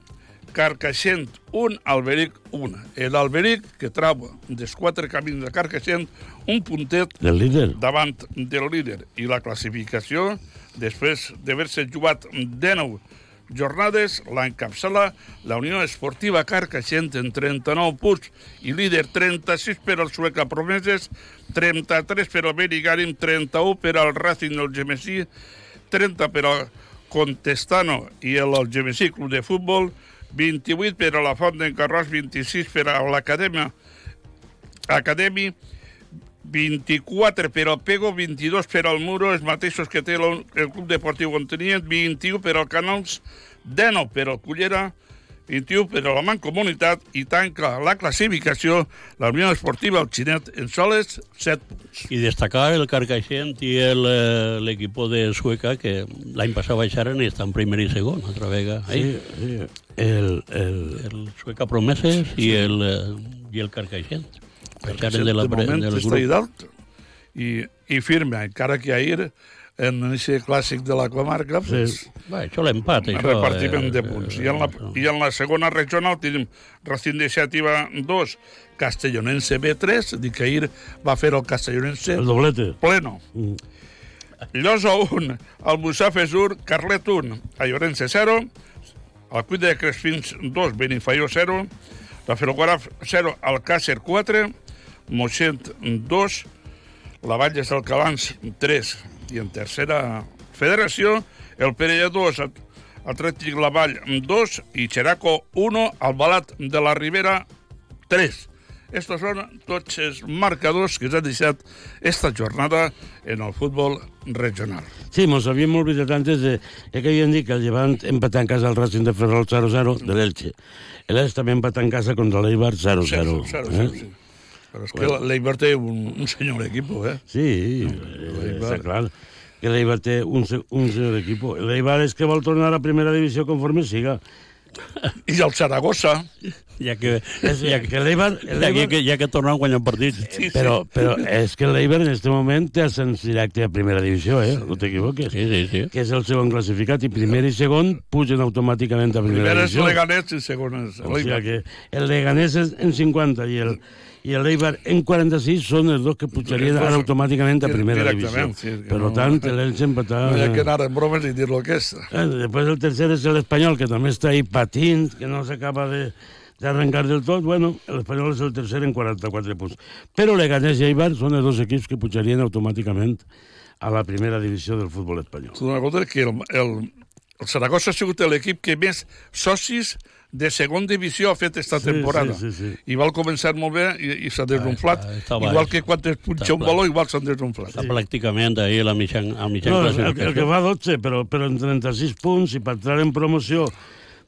Carcaixent 1, Alberic 1. L'Alberic, que trau dels quatre camins de Carcaixent, un puntet Del líder. davant del líder. I la classificació, després d'haver-se jugat 19 jornades, l'encapçala la Unió Esportiva Carcaixent en 39 punts i líder 36 per al Sueca Promeses, 33 per al Benigarim, 31 per al Racing del Gemesí, 30 per al Contestano i el Gemesí Club de Futbol, 28 per a la Font d'en Carròs, 26 per a l'Acadèmia Academy, 24 per al Pego, 22 per al Muro, els mateixos que té el, Club Deportiu Ontenient, 21 per al Canals, 19 per al Cullera, 21 per a la Mancomunitat i tanca la classificació la Unió Esportiva El Xinet en soles 7 punts. I destacar el Carcaixent i el, eh, l'equip de Sueca, que l'any passat baixaren i estan primer i segon, altra vegada. Sí, sí. El, el... el Sueca Promeses i el, eh, i el Carcaixent. Baixaren de, la, de moment del grup. dalt i, i firme, encara que ahir en aquest clàssic de la comarca pues, Va, això l'empat, això. repartiment eh, de punts. I en, la, I en la segona regional tenim Racing de Xàtiva 2, Castellonense B3, dic que ahir va fer el Castellonense El doblete. pleno. Llosa 1, Almussafes 1, Carlet 1, Allorense 0, el Cuida de Crespins 2, Benifaió 0, la Ferroguaraf 0, Alcàcer 4, Moixent 2, la Valles del Calans 3 i en tercera federació el Perella 2, Atlètic La Vall 2 i Xeraco 1, Albalat de la Ribera 3. Estos són tots els marcadors que s'han deixat esta jornada en el futbol regional. Sí, mos havíem oblidat antes de, de que havien dit que el Llevant empatà en casa al Racing de Ferrol 0-0 de l'Elche. L'Elche també empatà en casa contra l'Eibar 0-0. Zero, zero, eh? Sí. Però és que l'Eibar té un, un senyor equip, eh? Sí, eh, està clar que l'Eibar té un, un senyor equip. L'Eibar és que vol tornar a la primera divisió conforme siga. I el Saragossa. Ja que, És, ja, que l'Eibar... ja, que, que, ja que tornen guanyant partits. Sí, Però, però és que l'Eibar en aquest moment té ascens directe a primera divisió, eh? No t'equivoques. Sí, sí, sí. Que és el segon classificat i primer i segon pugen automàticament a primera Primer és divisió. Leganés i segon és O sigui l'Eibar. que el Leganés és en 50 i el, i l'Eibar en 46 són els dos que pujarien ara automàticament a primera divisió. Sí, Per no- tant, l'Elche empatà... No hi ha que anar en bromes i dir lo que és. Eh, Després el tercer és l'Espanyol, que també està ahí patint, que no s'acaba de d'arrencar del tot. Bueno, l'Espanyol és el tercer en 44 punts. Però Leganés i Eibar són els dos equips que pujarien automàticament a la primera divisió del futbol espanyol. Tu dones compte que el, el, el Saragossa ha sigut l'equip que més socis de segona divisió ha fet esta Sí, temporada. sí, sí, sí. I va començar molt bé i, i s'ha desunflat. està- està igual baix. que quan es punxa Està un baló, igual s'han desunflat. Està pràcticament ahí a la mitjan, al mitjan No, el, el, el que fa 12, però, però en 36 punts, i per entrar en promoció,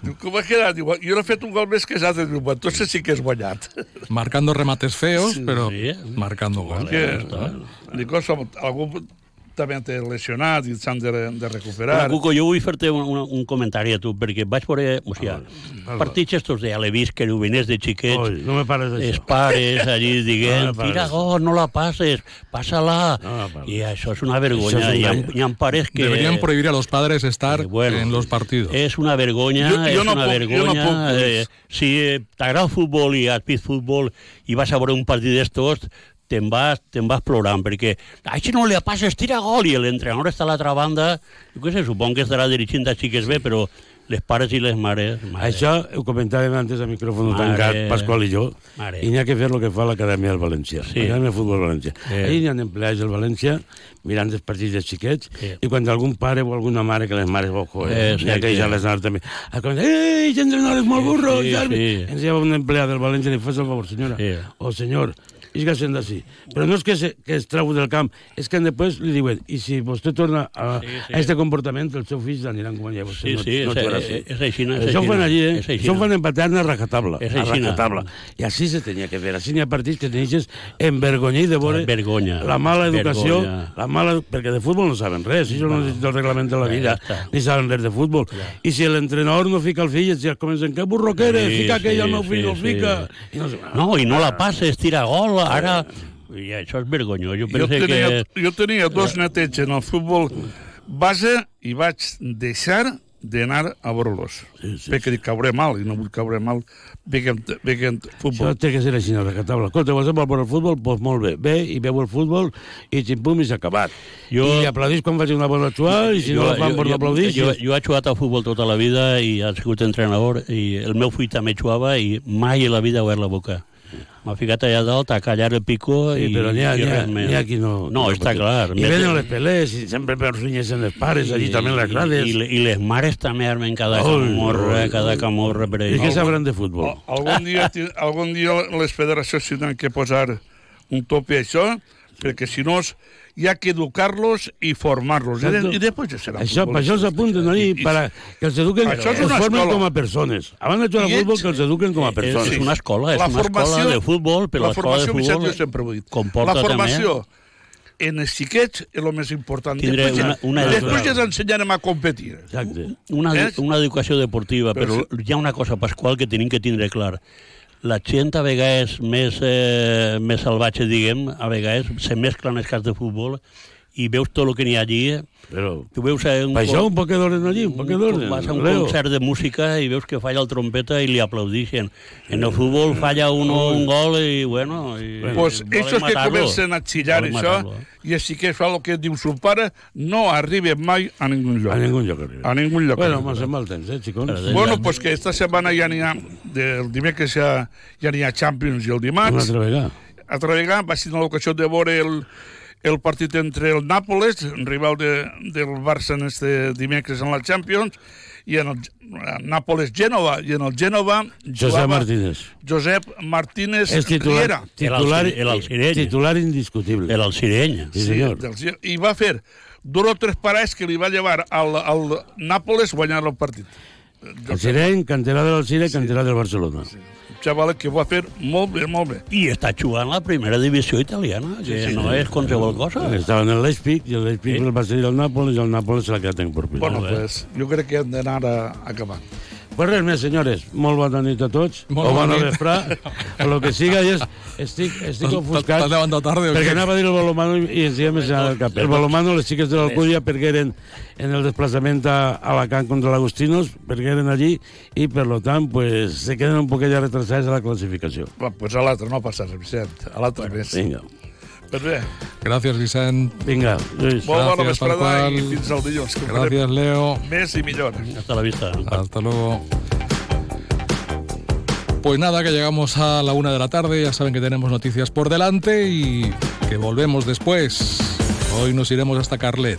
Diu, com ha quedat? Diu, jo no he fet un gol més que els altres. Diu, entonces sí que has guanyat. Marcando remates feos, pero marcando goles. Que, dic, "Ostres, algú també té lesionat i s'han de, de recuperar. Bueno, Cuco, jo vull fer-te un, un, un comentari a tu, perquè vaig veure, o sigui, partits estos de Alevis que venés de xiquets, Oi, no me pares d'això. els pares allí *laughs* dient, No tira d'això. gol, no la passes, passa-la. No, I això és una vergonya. és un Hi ha, hi ha pares que... Deberían prohibir a los padres estar en los partidos. És una vergonya, Jo- jo és no una puc- jo no vergonya. puc, eh, si eh, t'agrada el futbol i has vist futbol i vas a veure un partit d'estos, te'n vas, te'n vas plorant, perquè a si no li passes, tira gol, i l'entrenador està a l'altra banda, jo què sé, supon que estarà dirigint a xiques bé, però les pares i les mares... Mare. Això ho comentàvem antes a micròfon Mare. tancat, Pasqual i jo, Mare. i n'hi ha que fer el que fa l'Acadèmia del València, Sí. l'Acadèmia de Futbol València. Sí. Ahir n'hi ha empleats del València mirant els partits dels xiquets, Sí. i quan algun pare o alguna mare, que les mares, ojo, eh, Eh, sí, n'hi ha que sí. deixar-les anar també, a quan, ei, gent és molt burro, Sí, ja, sí. ens lleva un empleat del València i li fas el favor, senyora, o senyor, és que sent d'ací. Però no és que, se, que es trau del camp, és que després li diuen, i si vostè torna a, Sí, sí. a este comportament, els seus fills aniran com ja vostè Sí, no, sí, no és- et farà és- així. és aixina, és Això ho fan allí, eh? És. Això ho fan en paterna a rajatabla. És a aixina. rajatabla. I així se tenia que fer. Així n'hi ha partits que teneixes envergonyir de veure Vergonya. la mala educació, Vergonya. la mala, perquè de futbol no saben res, això no necessita el reglament de la Ja vida, està. ni saben res de futbol. I si l'entrenador no fica el fill, ja comencen, que burro que eres, Sí, fica aquell sí, al meu fill, sí, no el sí. fica. I no, No, i no la passes, tira gol, ara... I això és vergonyós. Jo Jo tenia, que... jo tenia dos netets en el futbol base i vaig deixar d'anar a veure-los. Sí, sí, perquè dic, cauré mal, i no vull caure mal veient, veient Això futbol. té que ser així, a rajatabla. Escolta, vols anar per el futbol? Doncs pues molt bé. Ve i veu el futbol i ximpum i s'ha acabat. Jo- I aplaudís quan faci una bona jugada i si no la fan, pues no aplaudís. Jo, jo he jugat al futbol tota la vida i he sigut entrenador i el meu fill també jugava i mai a la vida he obert la boca. M'ha ficat allà dalt a callar el pico Sí, i, però n'hi ha, ha, n'hi ha qui no... No, qui està clar. I venen les pelés i sempre persunyeixen els pares, allí també les grades. I, i, les mares també armen cada Ui, camorra, ui, cada camorra per I què sabran de futbol? Algun dia, algun dia les federacions tindran que posar un tope a això, perquè si no hi ha que educar-los i formar-los. I, de. I després ja seran Això, per això s'apunten allí, para que els eduquen, Això és els formen escola. com a persones. Abans de jugar al futbol, que els eduquen com a persones. És una escola, és La una escola formació- de futbol, però la l'escola de formació, Vicent, futbol sempre ho dit. comporta La formació també... en els xiquets és el més important. Tindré després, una- ja, una després ja els ensenyarem a competir. Exacte. una, Eh? una educació deportiva, Però però hi ha una cosa, Pasqual, que tenim que tindre clar. La gent a vegades més, eh, més salvatge, diguem, a vegades se mesclen els cas de futbol i veus tot el que n'hi ha allí. Però, tu veus a un, Per això un poc d'orden allí, un poc d'orden. vas a un Leo. concert de música i veus que falla el trompeta i li aplaudixen. En el futbol falla uno un gol i, bueno... I, pues volen esos que comencen a xillar això, i així que fa el que diu son pare, no arriben mai a ningún lloc. A ningún lloc arriben. A ningún lloc. Bueno, sembla el temps, eh, xicons? Bueno, pues que esta setmana ja n'hi ha, del dimecres ja, ja n'hi ha Champions i el dimarts. Una altra vegada. Altra vegada vaig tenir l'ocasió de veure el, el partit entre el Nàpoles, rival de, del Barça en este dimecres en la Champions, i en el Nàpoles-Gènova, i en el Gènova Josep Martínez. Josep Martínez És titular, Riera. titular, El Alcireny. titular indiscutible. El Alcireny. Sí, senyor. del I va fer dos o tres parades que li va llevar al, al Nàpoles guanyar el partit. El Sireny, canterà de l'Alcira i canterà del Barcelona. Un xaval que ho va fer molt bé, molt bé. I està jugant la primera divisió italiana, que sí, no sí. és qualsevol cosa. Estava en el Leipzig i el Leipzig Sí. el va cedir al Nàpoles i el Nàpoles se l'ha quedat en porpil. Bueno, pues, jo crec que hem d'anar a, a acabar. Pues res més, senyores. Molt bona nit a tots. Molt o bona vesprà. O lo que siga. I és, estic, estic ofuscat. t'has levantat tarde o Perquè què? anava a dir el balomano i, i ensenyar més al cap. El balomano, les xiques de l'Alcúdia, perquè eren en el desplaçament a Alacant contra l'Agustinos, perquè eren allí, i per lo tant, pues, se queden un poquet ja retrasades a la classificació. Va, pues a l'altre no passa res, Vicent. A l'altre bueno, més. Vinga. Pues bé, Gracias, Vicent. Vinga, Lluís. molt bona Gracias, vesprada i fins al dilluns. farem Leo. Més i millor. Hasta la vista. Hasta luego. Pues nada, que llegamos a la una de la tarde, ya saben que tenemos noticias por delante y que volvemos después. Hoy nos iremos hasta Carlet.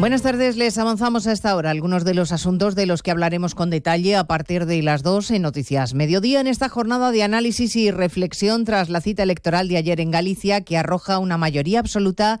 Buenas tardes, les avanzamos a esta hora algunos de los asuntos de los que hablaremos con detalle a partir de las 2 en Noticias Mediodía en esta jornada de análisis y reflexión tras la cita electoral de ayer en Galicia que arroja una mayoría absoluta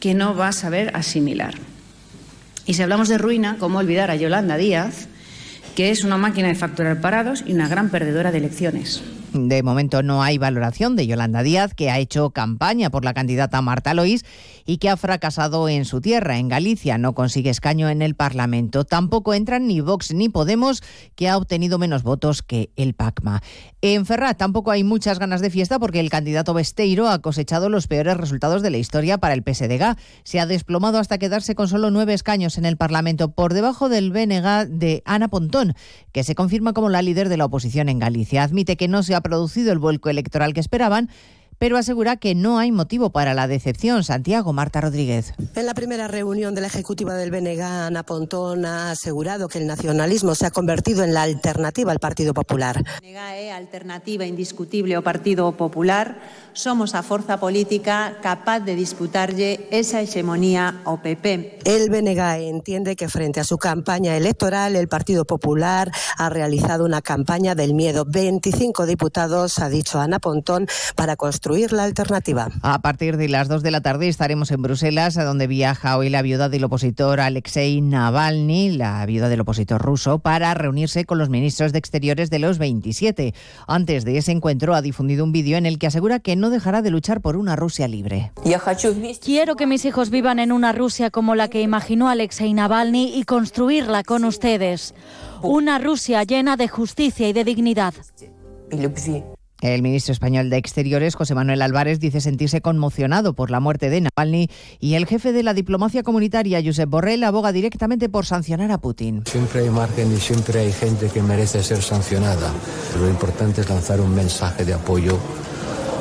que no va a saber asimilar. Y si hablamos de ruina, ¿cómo olvidar a Yolanda Díaz, que es una máquina de facturar parados y una gran perdedora de elecciones? De momento no hay valoración de Yolanda Díaz, que ha hecho campaña por la candidata Marta Lois y que ha fracasado en su tierra, en Galicia. No consigue escaño en el Parlamento. Tampoco entran ni Vox ni Podemos, que ha obtenido menos votos que el PACMA. En Ferrat tampoco hay muchas ganas de fiesta porque el candidato Besteiro ha cosechado los peores resultados de la historia para el PSDG. Se ha desplomado hasta quedarse con solo nueve escaños en el Parlamento, por debajo del BNG de Ana Pontón, que se confirma como la líder de la oposición en Galicia. Admite que no se ha producido el vuelco electoral que esperaban, pero asegura que no hay motivo para la decepción. Santiago Marta Rodríguez. En la primera reunión de la ejecutiva del BNG, Ana Pontón ha asegurado que el nacionalismo se ha convertido en la alternativa al Partido Popular. BNG alternativa indiscutible ao Partido Popular. Somos a forza política capaz de disputarlle esa hegemonía ao PP. El BNG entiende que frente a su campaña electoral, el Partido Popular ha realizado una campaña del miedo. 25 diputados, ha dicho Ana Pontón, para construir la alternativa. A partir de las 2 de la tarde estaremos en Bruselas, a donde viaja hoy la viuda del opositor Alexei Navalny, la viuda del opositor ruso, para reunirse con los ministros de Exteriores de los 27. Antes de ese encuentro ha difundido un vídeo en el que asegura que no dejará de luchar por una Rusia libre. Quiero que mis hijos vivan en una Rusia como la que imaginó Alexei Navalny y construirla con ustedes. Una Rusia llena de justicia y de dignidad. El ministro español de Exteriores, José Manuel Álvarez, dice sentirse conmocionado por la muerte de Navalny y el jefe de la diplomacia comunitaria, Josep Borrell, aboga directamente por sancionar a Putin. Siempre hay margen y siempre hay gente que merece ser sancionada. Lo importante es lanzar un mensaje de apoyo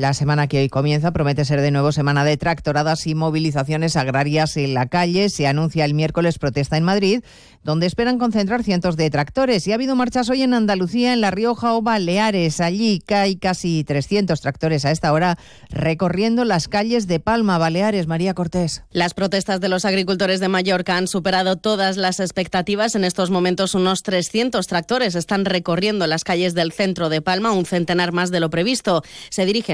La semana que hoy comienza promete ser de nuevo semana de tractoradas y movilizaciones agrarias en la calle. Se anuncia el miércoles protesta en Madrid, donde esperan concentrar cientos de tractores. Y ha habido marchas hoy en Andalucía, en La Rioja o Baleares. Allí hay casi 300 tractores a esta hora recorriendo las calles de Palma, Baleares. María Cortés. Las protestas de los agricultores de Mallorca han superado todas las expectativas. En estos momentos unos 300 tractores están recorriendo las calles del centro de Palma, un centenar más de lo previsto. Se dirigen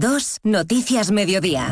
2, Noticias Mediodía.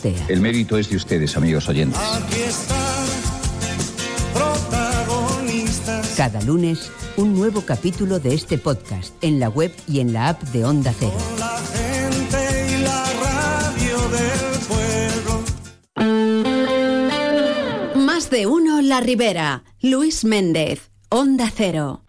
El mérito es de ustedes, amigos oyentes. Aquí están, protagonistas. Cada lunes, un nuevo capítulo de este podcast en la web y en la app de Onda Cero. La gente y la radio del pueblo. Más de uno La Ribera. Luis Méndez, Onda Cero.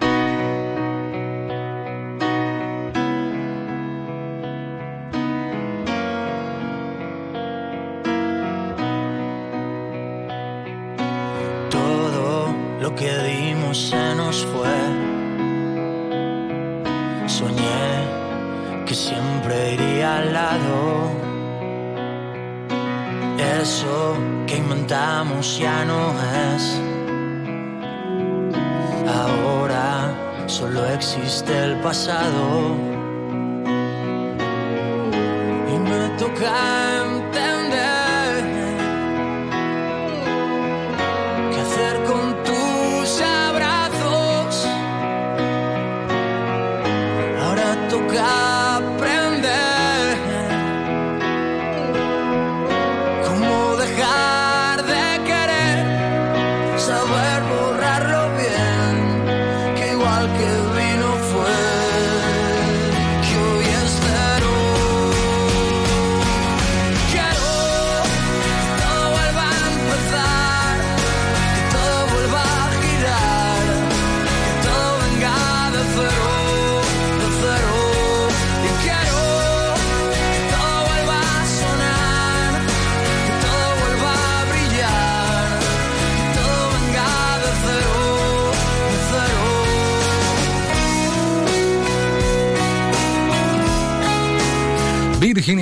Que dimos se nos fue. Soñé que siempre iría al lado. Eso que inventamos ya no es. Ahora solo existe el pasado. Y me toca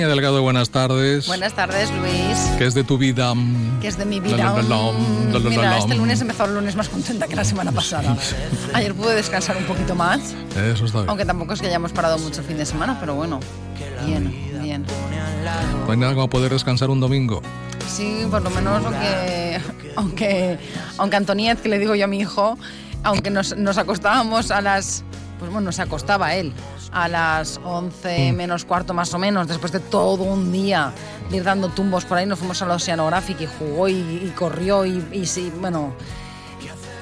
Virginia Delgado, buenas tardes. Buenas tardes, Luis. ¿Qué es de tu vida? Que es de mi vida. la, la, la, Mm, Mira, este lunes he empezado el lunes más contenta que la semana pasada. *laughs* Ayer pude descansar un poquito más, Eso está bien. aunque tampoco es que hayamos parado mucho el fin de semana, pero bueno, bien, bien. Hay nada como poder descansar un domingo. Sí, por lo menos lo que, aunque, aunque Antoniet, que le digo yo a mi hijo, aunque nos, nos acostábamos a las, pues bueno, se acostaba él a las 11 menos cuarto más o menos, después de todo un día de ir dando tumbos por ahí, nos fuimos a la Oceanographic y jugó y, y corrió y, y sí, bueno,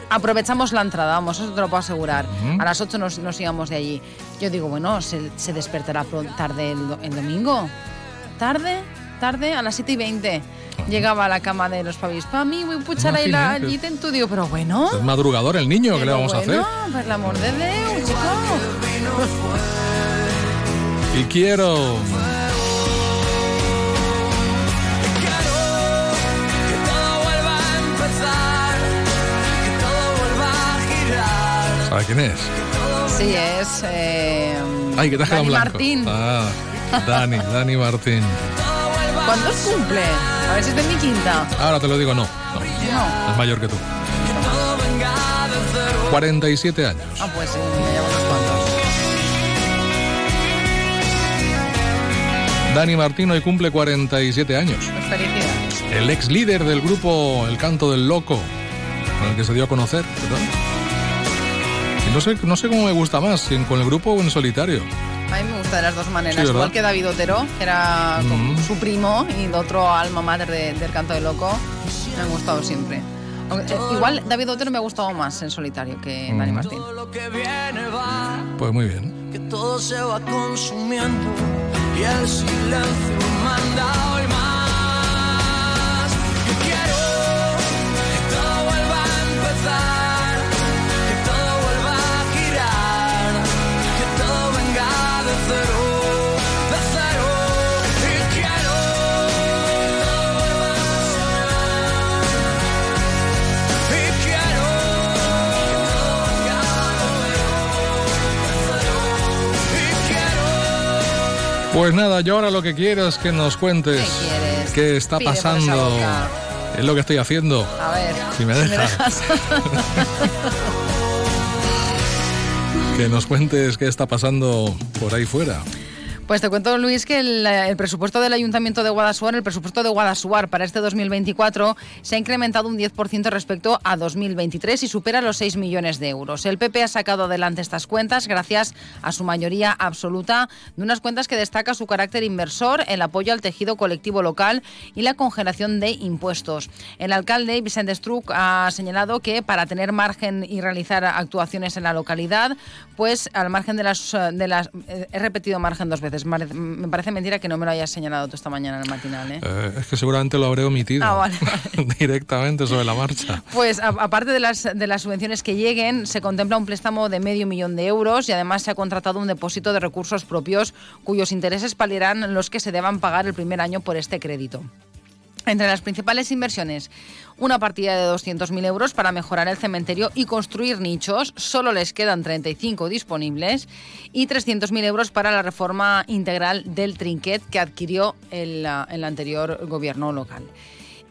aprovechamos la entrada, vamos, eso te lo puedo asegurar. A las 8 nos, nos íbamos de allí. Yo digo, bueno, se, se despertará tarde el, do- el domingo. ¿Tarde? ¿Tarde? A las 7 y 20. Llegaba a la cama de los pavis. Pa mí, voy a puchar ahí la allí en tu digo, pero bueno. Es madrugador el niño, ¿qué le vamos a bueno, hacer? por el amor de Dios, chico. Y quiero. a a. ¿Sabe quién es? Sí, es. Eh, Ay, que te has Dani blanco. Martín. Ah, Dani, Dani Martín. ¿Cuántos cumple? A ver si es de mi quinta. Ahora te lo digo, no. no. No. Es mayor que tú. 47 años. Ah, pues sí, me llevo unos cuantos. Dani Martín hoy cumple 47 años. Pues felicidades. El ex líder del grupo El Canto del Loco, con el que se dio a conocer, ¿verdad? Y no sé, no sé cómo me gusta más, si con el grupo o en solitario. A mí me gusta de las dos maneras. Igual que David Otero, que era Mm. su primo y de otro alma mater de- del canto de loco. Me han gustado siempre. Eh, igual David Otero me ha gustado más en solitario que Dani Mm. Martín. Lo que viene va, Pues muy bien. que todo se va consumiendo y el silencio manda Pues nada, yo ahora lo que quiero es que nos cuentes qué está Pide pasando. Es lo que estoy haciendo. A ver. Si me dejas. *laughs* Que nos cuentes qué está pasando por ahí fuera. Pues te cuento, Luis, que el, presupuesto del Ayuntamiento de Guadasuar, el presupuesto de Guadasuar para este 2024 se ha incrementado un 10% respecto a 2023 y supera los 6 millones de euros. El PP ha sacado adelante estas cuentas gracias a su mayoría absoluta de unas cuentas que destaca su carácter inversor, el apoyo al tejido colectivo local y la congelación de impuestos. El alcalde Vicente Struck ha señalado que para tener margen y realizar actuaciones en la localidad, pues al margen de las... De las eh, he repetido margen dos veces. Me parece mentira que no me lo hayas señalado tú esta mañana en el matinal. ¿eh? Eh, es que seguramente lo habré omitido Ah, vale. *laughs* directamente sobre la marcha. Pues aparte de las, de las subvenciones que lleguen, se contempla un préstamo de medio millón de euros y además se ha contratado un depósito de recursos propios cuyos intereses paliarán los que se deban pagar el primer año por este crédito. Entre las principales inversiones, una partida de 200.000 euros para mejorar el cementerio y construir nichos, solo les quedan 35 disponibles, y 300.000 euros para la reforma integral del trinquet que adquirió el, el anterior gobierno local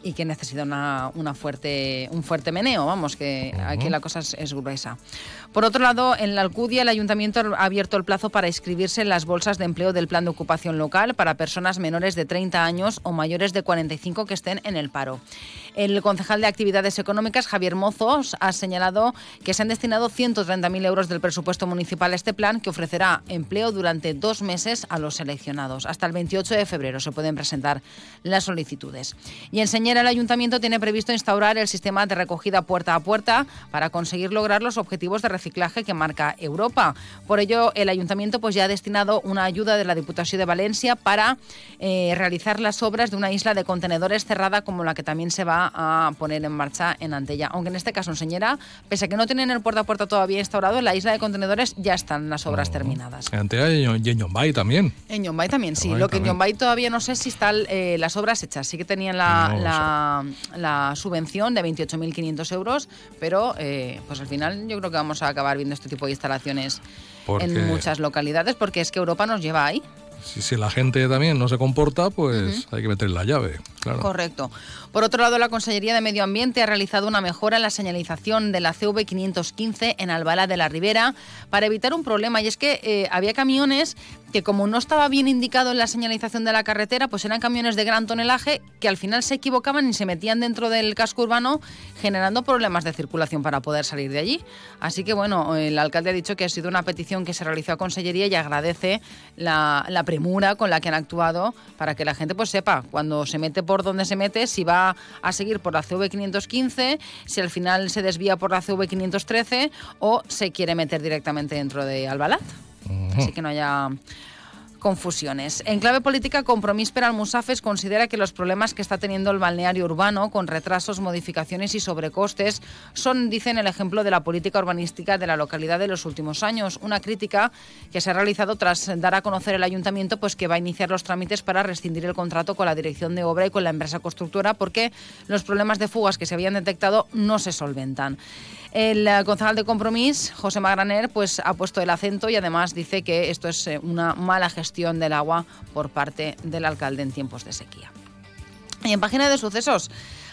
y que necesita una, una fuerte, un fuerte meneo, vamos, que aquí la cosa es, es gruesa. Por otro lado, en la Alcudia el ayuntamiento ha abierto el plazo para inscribirse en las bolsas de empleo del plan de ocupación local para personas menores de 30 años o mayores de 45 que estén en el paro. El concejal de Actividades Económicas, Javier Mozos, ha señalado que se han destinado 130.000 euros del presupuesto municipal a este plan que ofrecerá empleo durante dos meses a los seleccionados. Hasta el 28 de febrero se pueden presentar las solicitudes. Y en Señera el ayuntamiento tiene previsto instaurar el sistema de recogida puerta a puerta para conseguir lograr los objetivos de reciclaje que marca Europa. Por ello, el ayuntamiento pues, ya ha destinado una ayuda de la Diputación de Valencia para eh, realizar las obras de una isla de contenedores cerrada como la que también se va a poner en marcha en Antella. Aunque en este caso en Señera, pese a que no tienen el puerta a puerta todavía instaurado, en la isla de contenedores ya están las obras terminadas. Antes hay en Yombay también. En Yombay también, sí. Yombay Lo que en. Yombay todavía no sé si están eh, las obras hechas. Sí que tenían la, No subvención de 28.500 euros, pero pues pues al final yo creo que vamos a acabar viendo este tipo de instalaciones Porque- en muchas localidades porque es que Europa nos lleva ahí. Si, si la gente también no se comporta, pues hay que meter la llave. Claro. Correcto. Por otro lado, la Consellería de Medio Ambiente ha realizado una mejora en la señalización de la CV 515 en Albalá de la Ribera para evitar un problema. Y es que eh, había camiones que como no estaba bien indicado en la señalización de la carretera, pues eran camiones de gran tonelaje que al final se equivocaban y se metían dentro del casco urbano generando problemas de circulación para poder salir de allí. Así que bueno, el alcalde ha dicho que ha sido una petición que se realizó a Consellería y agradece la, premura con la que han actuado para que la gente pues sepa cuando se mete por donde se mete, si va a seguir por la CV515, si al final se desvía por la CV513 o se quiere meter directamente dentro de Albalat. Así que no haya confusiones. En clave política, Compromís per Almusafes considera que los problemas que está teniendo el balneario urbano, con retrasos, modificaciones y sobrecostes, son, dicen, el ejemplo de la política urbanística de la localidad de los últimos años. Una crítica que se ha realizado tras dar a conocer el ayuntamiento pues, que va a iniciar los trámites para rescindir el contrato con la dirección de obra y con la empresa constructora porque los problemas de fugas que se habían detectado no se solventan. El eh, concejal de Compromís, José Magraner, pues ha puesto el acento y además dice que esto es eh, una mala gestión del agua por parte del alcalde en tiempos de sequía. Y en página de sucesos,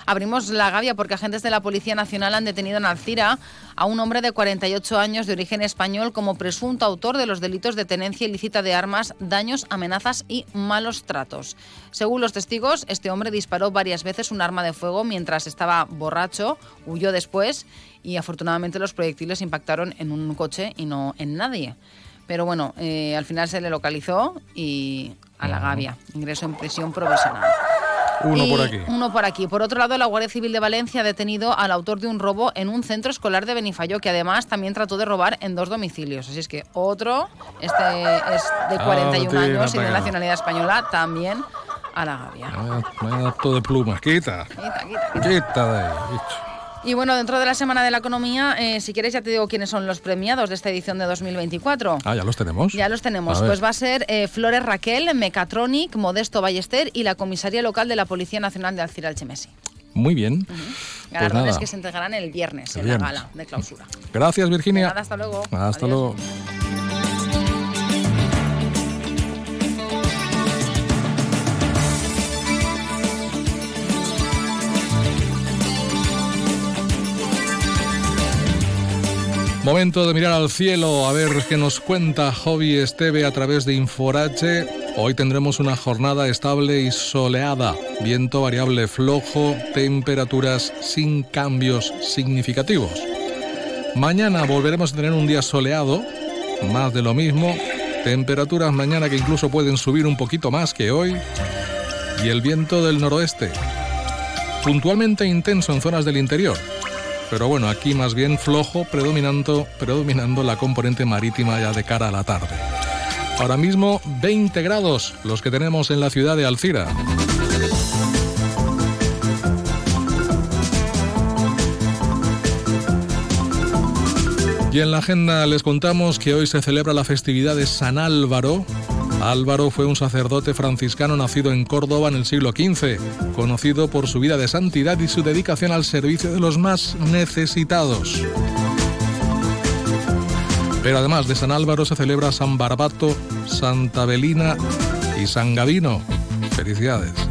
abrimos la gavia porque agentes de la Policía Nacional han detenido en Alcira a un hombre de 48 años de origen español como presunto autor de los delitos de tenencia ilícita de armas, daños, amenazas y malos tratos. Según los testigos, este hombre disparó varias veces un arma de fuego mientras estaba borracho, huyó después y afortunadamente los proyectiles impactaron en un coche y no en nadie. Pero bueno, eh, al final se le localizó y a la gavia, ingreso en prisión provisional. Uno Y por aquí. Uno por aquí. Por otro lado, la Guardia Civil de Valencia ha detenido al autor de un robo en un centro escolar de Benifayó, que además también trató de robar en dos domicilios. Así es que otro, este es de Ah, 41 tiene años y de nacionalidad española, también a la gavia. Vaya, vaya acto de plumas. Quita. Quita, quita, quita. Quita de ahí, bicho. Y bueno, dentro de la Semana de la Economía, eh, si quieres ya te digo quiénes son los premiados de esta edición de 2024. Ah, ya los tenemos. Ya los tenemos. Pues va a ser eh, Flores Raquel, Mecatronic, Modesto Ballester y la Comisaría Local de la Policía Nacional de Alcira Alchemesi. Muy bien. Galardones nada. que se entregarán el viernes El en viernes. la gala de clausura. Gracias, Virginia. Nada, hasta luego. Hasta Adiós. luego. Momento de mirar al cielo a ver qué nos cuenta Hobby Esteve a través de Inforache. Hoy tendremos una jornada estable y soleada, viento variable flojo, temperaturas sin cambios significativos. Mañana volveremos a tener un día soleado, más de lo mismo, temperaturas mañana que incluso pueden subir un poquito más que hoy, y el viento del noroeste, puntualmente intenso en zonas del interior. Pero bueno, aquí más bien flojo, predominando, predominando la componente marítima ya de cara a la tarde. Ahora mismo 20 grados los que tenemos en la ciudad de Alcira. Y en la agenda les contamos que hoy se celebra la festividad de San Álvaro. Álvaro fue un sacerdote franciscano nacido en Córdoba en el siglo XV, conocido por su vida de santidad y su dedicación al servicio de los más necesitados. Pero además de San Álvaro se celebra San Barbato, Santa Belina y San Gavino. Felicidades.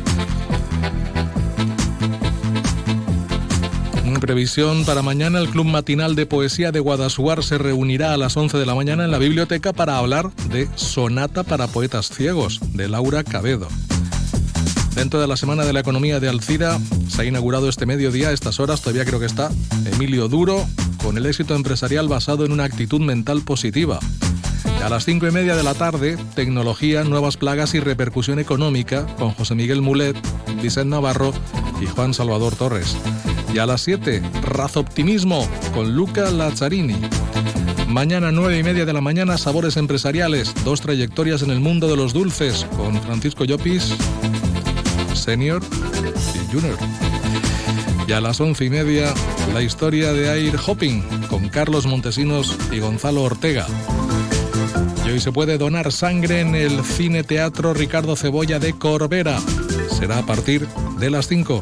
Previsión para mañana, el Club Matinal de Poesía de Guadasuar se reunirá a las 11 de la mañana en la biblioteca para hablar de Sonata para Poetas Ciegos, de Laura Cabedo. Dentro de la Semana de la Economía de Alcira se ha inaugurado este mediodía, a estas horas todavía creo que está, Emilio Duro, con el éxito empresarial basado en una actitud mental positiva. A las cinco y media de la tarde, tecnología, nuevas plagas y repercusión económica con José Miguel Mulet, Vicente Navarro y Juan Salvador Torres. Y a las 7, Razoptimismo con Luca Lazzarini. Mañana 9 y media de la mañana, Sabores Empresariales, dos trayectorias en el mundo de los dulces con Francisco Llopis, Senior y Junior. Y a las once y media, la historia de Air Hopping con Carlos Montesinos y Gonzalo Ortega. Y hoy se puede donar sangre en el Cine Teatro Ricardo Cebolla de Corbera. Será a partir de las 5.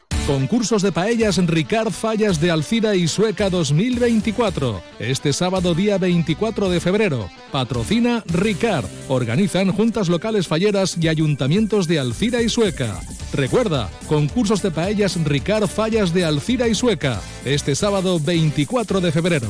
Concursos de paellas Ricard Fallas de Alcira y Sueca 2024. Este sábado día 24 de febrero. Patrocina Ricard. Organizan juntas locales falleras y ayuntamientos de Alcira y Sueca. Recuerda, concursos de paellas Ricard Fallas de Alcira y Sueca. Este sábado 24 de febrero.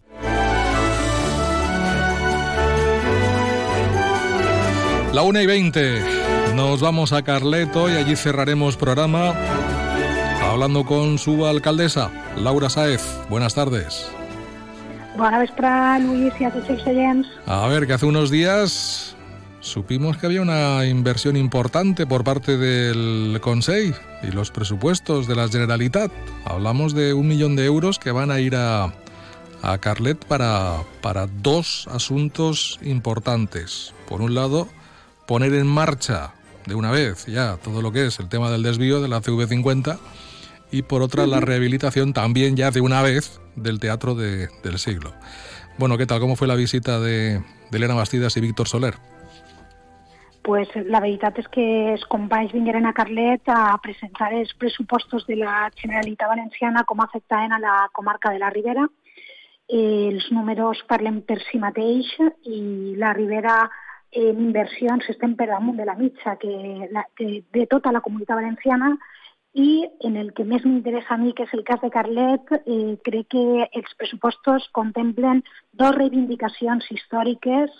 La 1 y 20. Nos vamos a Carleto y allí cerraremos programa hablando con su alcaldesa, Laura Saez. Buenas tardes. Bona vesprada, Luis, i a tots els oients. A ver, que hace unos días supimos que había una inversión importante por parte del Consejo y los presupuestos de la Generalitat. Hablamos de un millón de euros que van a ir a, a Carlet para, para dos asuntos importantes. Por un lado, poner en marcha de una vez ya todo lo que es el tema del desvío de la CV50 y por otra la rehabilitación también ya de una vez del Teatro de- del Siglo. Bueno, ¿qué tal? ¿Cómo fue la visita de, de Elena Bastidas y Víctor Soler? Pues la veritat és que els companys vingueren a Carlet a presentar els pressupostos de la Generalitat Valenciana com afectaven a la comarca de la Ribera. Eh, els números parlen per si mateix i la Ribera en inversions estem per damunt de la mitja que la, de, de tota la comunitat valenciana i en el que més m'interessa a mi, que és el cas de Carlet, eh, crec que els pressupostos contemplen dos reivindicacions històriques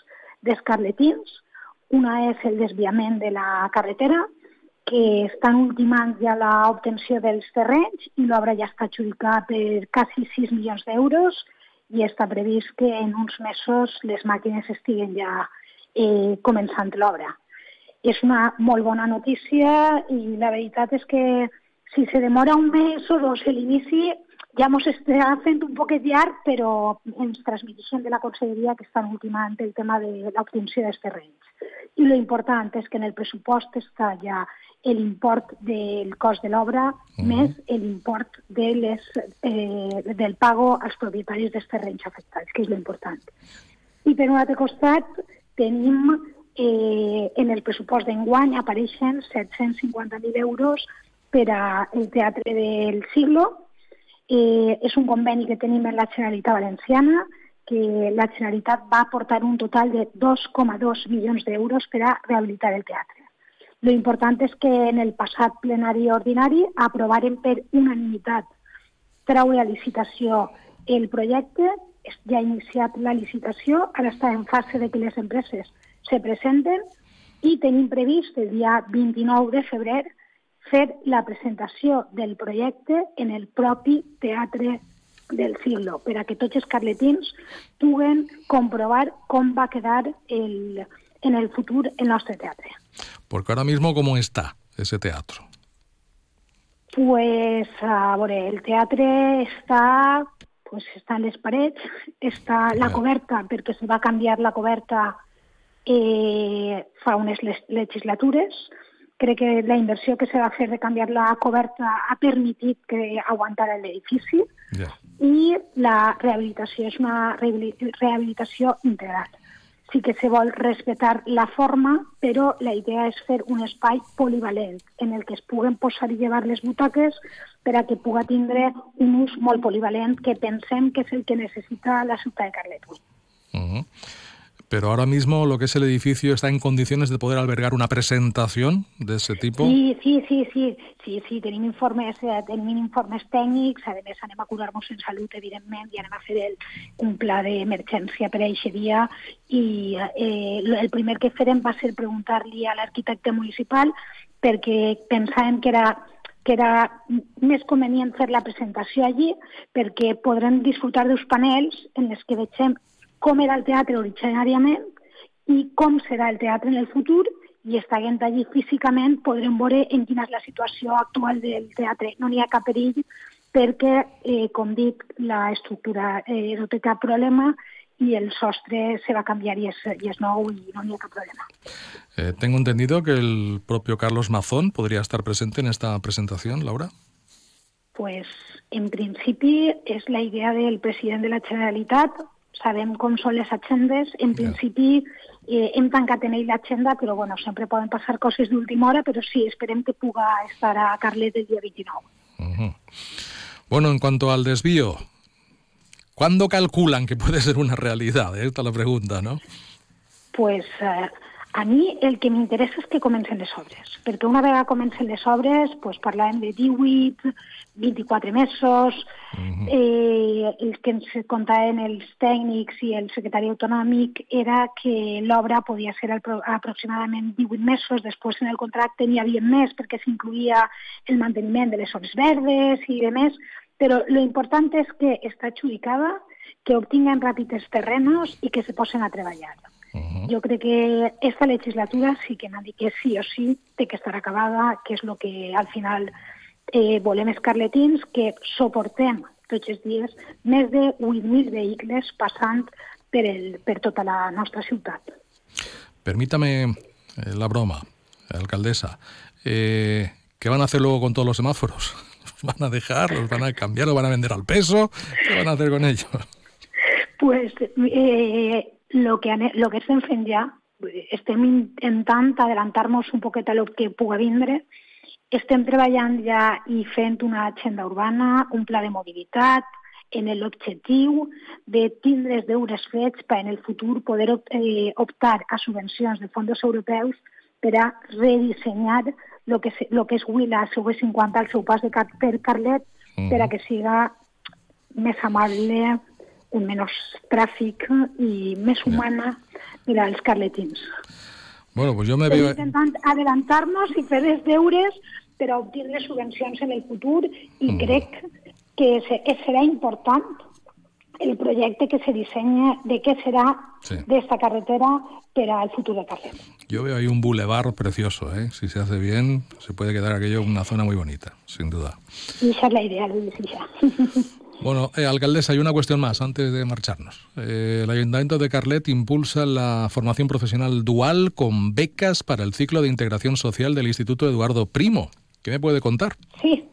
dels carletins. Una és el desviament de la carretera, que estan ultimant ja l'obtenció dels terrenys i l'obra ja està adjudicada per quasi 6 milions d'euros i està previst que en uns mesos les màquines estiguen ja eh, començant l'obra. És una molt bona notícia i la veritat és que si se demora un mes o dos l'inici ja ens està fent un poquet llarg, però ens transmiteixen de la Conselleria que estan ultimant el tema de l'obtenció dels terrenys. I lo important és que en el pressupost està ja l'import del cost de l'obra més l'import de les, eh, del pago als propietaris dels terrenys afectats, que és lo important. I per un altre costat tenim eh, en el pressupost d'enguany apareixen 750.000 euros per al Teatre del Siglo. Eh, és un conveni que tenim amb la Generalitat Valenciana, que la Generalitat va aportar un total de 2,2 milions d'euros per a rehabilitar el teatre. Lo important és que en el passat plenari ordinari aprovaren per unanimitat treure a licitació el projecte, ja ha iniciat la licitació, ara està en fase de que les empreses se presenten i tenim previst el dia 29 de febrer fer la presentació del projecte en el propi Teatre del Siglo, per a que tots els carletins puguen comprovar com va quedar el, en el futur el nostre teatre. Porque ahora mismo, ¿cómo está ese teatro? Pues, a veure, el teatre està, pues, està en les parets, està la coberta, perquè se va canviar la coberta eh, fa unes legislatures. Crec que la inversió que se va fer de canviar la coberta ha permitit que aguantara l'edifici i la rehabilitació és una rehabili- rehabilitació integral. Sí que se vol respectar la forma, però la idea és fer un espai polivalent en el que es puguen posar i llevar les butaques per a que puga tindre un ús molt polivalent que pensem que és el que necessita la ciutat de Carlet. avui. Ujú. Pero ahora mismo lo que es el edificio está en condiciones de poder albergar una presentación de ese tipo. Sí, sí, sí, sí, sí, sí, tenim informes, tenim informes tècnics, a més anem a curar-nos en salut, evidentment, i anem a fer el, un pla d'emergència per a aquest dia, i eh, el primer que farem va ser preguntar-li a l'arquitecte municipal perquè pensàvem que era que era més convenient fer la presentació allí perquè podrem disfrutar dels panels en els que vegem com era el teatre originàriament i com serà el teatre en el futur i estant allí físicament podrem veure en quina és la situació actual del teatre. No n'hi ha cap perill perquè, eh, com dic, la estructura eh, no té cap problema i el sostre se va és, i és nou i no n'hi ha cap problema. Eh, tengo entendido que el propio Carlos Mazón podría estar presente en esta presentación, Laura. Pues, en principi, és la idea del president de la Generalitat sabem com són les agendes. En principi eh, hem tancat en ell l'agenda, però bueno, sempre poden passar coses d'última hora, però sí, esperem que puga estar a Carlet el dia 29. Ujú. Bueno, en cuanto al desvío, ¿cuándo calculan que puede ser una realidad? Esta es la pregunta, ¿no? pues, eh, a mi el que m'interessa és que comencen les obres, perquè una vegada comencen les obres pues, parlàvem de 18, 24 mesos, eh, el que ens contaven els tècnics i el secretari autonòmic era que l'obra podia ser apro- aproximadament 18 mesos, després en el contracte n'hi havia més perquè s'incluïa el manteniment de les zones verdes i de més, però lo important és que està adjudicada, que obtinguen ràpid els terrenos i que se posen a treballar. Jo crec que esta legislatura sí que m'ha dit que sí o sí té que estar acabada, que és el que al final eh, volem els carletins, que suportem tots els dies més de 8.000 vehicles passant per, el, per tota la nostra ciutat. Permítame eh, la broma, alcaldesa. Eh, ¿Qué van a hacer luego con todos los semáforos? ¿Los *laughs* van a dejar? ¿Los van a cambiar? ¿Los van a vender al peso? ¿Qué van a hacer con ellos? Pues eh, lo, que, ane- lo que estem fent ja, estem intentant adelantar-nos un poquet a lo que puga vindre, estem treballant ja i fent una agenda urbana, un pla de mobilitat, en l'objectiu de tindre els deures fets per en el futur poder eh, optar a subvencions de fons europeus per a redissenyar lo que, se, lo que és avui la CV50 al seu pas de car per Carlet per a que siga més amable, un menys tràfic i més humana per als carletins. Bueno, pues yo me veo... intentant adelantar-nos i fer els deures per a obtindre subvencions en el futur i crec que se- serà important el projecte que se dissenya de què serà Sí. d'esta carretera per al futur de Carlet. Yo veo ahí un bulevar precioso, ¿eh? Si se hace bien, se puede quedar aquello una zona muy bonita, sin duda. I això és la idea, Luis. *laughs* Bueno, eh, alcaldesa, hay una cuestión más antes de marcharnos. Eh, el Ayuntamiento de Carlet impulsa la formación profesional dual con becas para el ciclo de integración social del Instituto Eduardo Primo. ¿Qué me puede contar? Sí,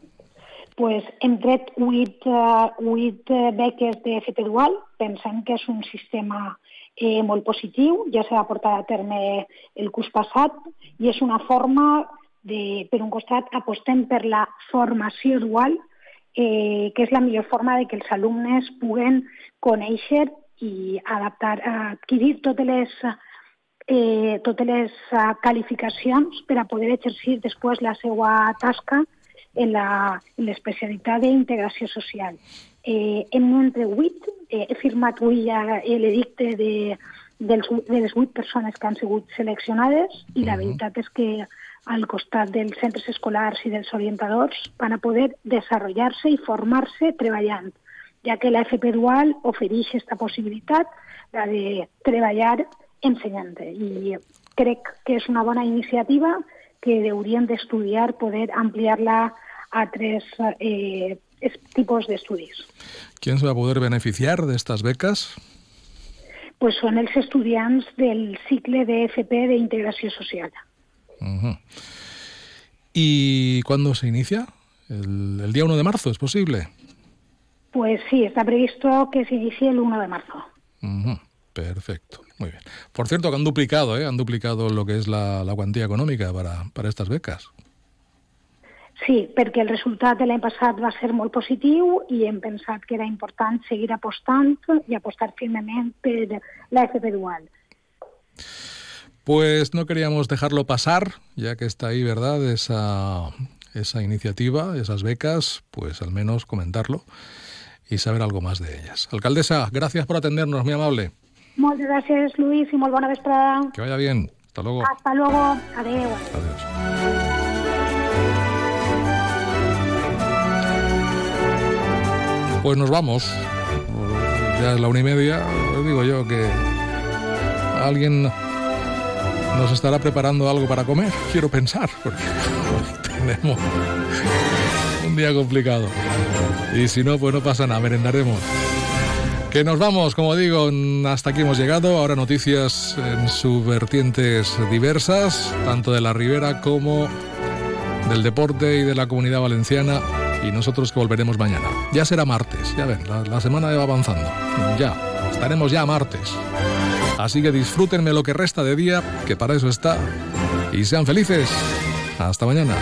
pues hem tret 8, uh, 8 beques de FP Dual. Pensem que és un sistema eh, molt positiu, ja s'ha portat a terme el curs passat i és una forma de, per un costat, apostem per la formació dual, eh, que és la millor forma de que els alumnes puguen conèixer i adaptar, adquirir totes les eh, totes les eh, qualificacions per a poder exercir després la seva tasca en l'especialitat d'integració social. Eh, hem entre 8, eh, he firmat avui ja l'edicte de, dels, de les 8 persones que han sigut seleccionades i la veritat és que al costat dels centres escolars i dels orientadors van a poder desenvolupar-se i formar-se treballant, ja que la FP Dual ofereix aquesta possibilitat, la de treballar ensenyant. I crec que és una bona iniciativa que hauríem d'estudiar, poder ampliar-la a altres eh, tipus d'estudis. ¿Quién se va poder beneficiar de estas becas? Pues són els estudiants del cicle de FP d'integració social. Ujú. ¿Y cuándo se inicia? El, el día 1 de marzo, ¿es posible? Pues sí, está previsto que se inicie el 1 de marzo. Ujú. Perfecto, muy bien. Por cierto, que han duplicado, ¿eh? Han duplicado lo que es la, la cuantía económica para, para estas becas. Sí, perquè el resultat de l'any passat va ser molt positiu i hem pensat que era important seguir apostant i apostar firmement per la FP Dual. Pues no queríamos dejarlo pasar, ya que está ahí, ¿verdad? Esa, esa iniciativa, esas becas, pues al menos comentarlo y saber algo más de ellas. Alcaldesa, gracias por atendernos, muy amable. Moltes gràcies, Lluís, i molt bona vesprada. Que vaya bien. Hasta luego. Hasta luego. Adéu. Pues nos vamos. Ya es la una y media. Os digo yo que alguien nos estará preparando algo para comer. Quiero pensar, porque *laughs* tenemos un día complicado. Y si no, pues no pasa nada, merendaremos. Que nos vamos, como digo, hasta aquí hemos llegado. Ahora noticias en sus vertientes diversas, tanto de la Ribera como del deporte y de la comunidad valenciana. Y nosotros que volveremos mañana. Ya será martes, ya ven, la, la semana va avanzando. Ya. estaremos ya martes. Así que disfrútenme lo que resta de día, que para eso está. Y sean felices. Hasta mañana.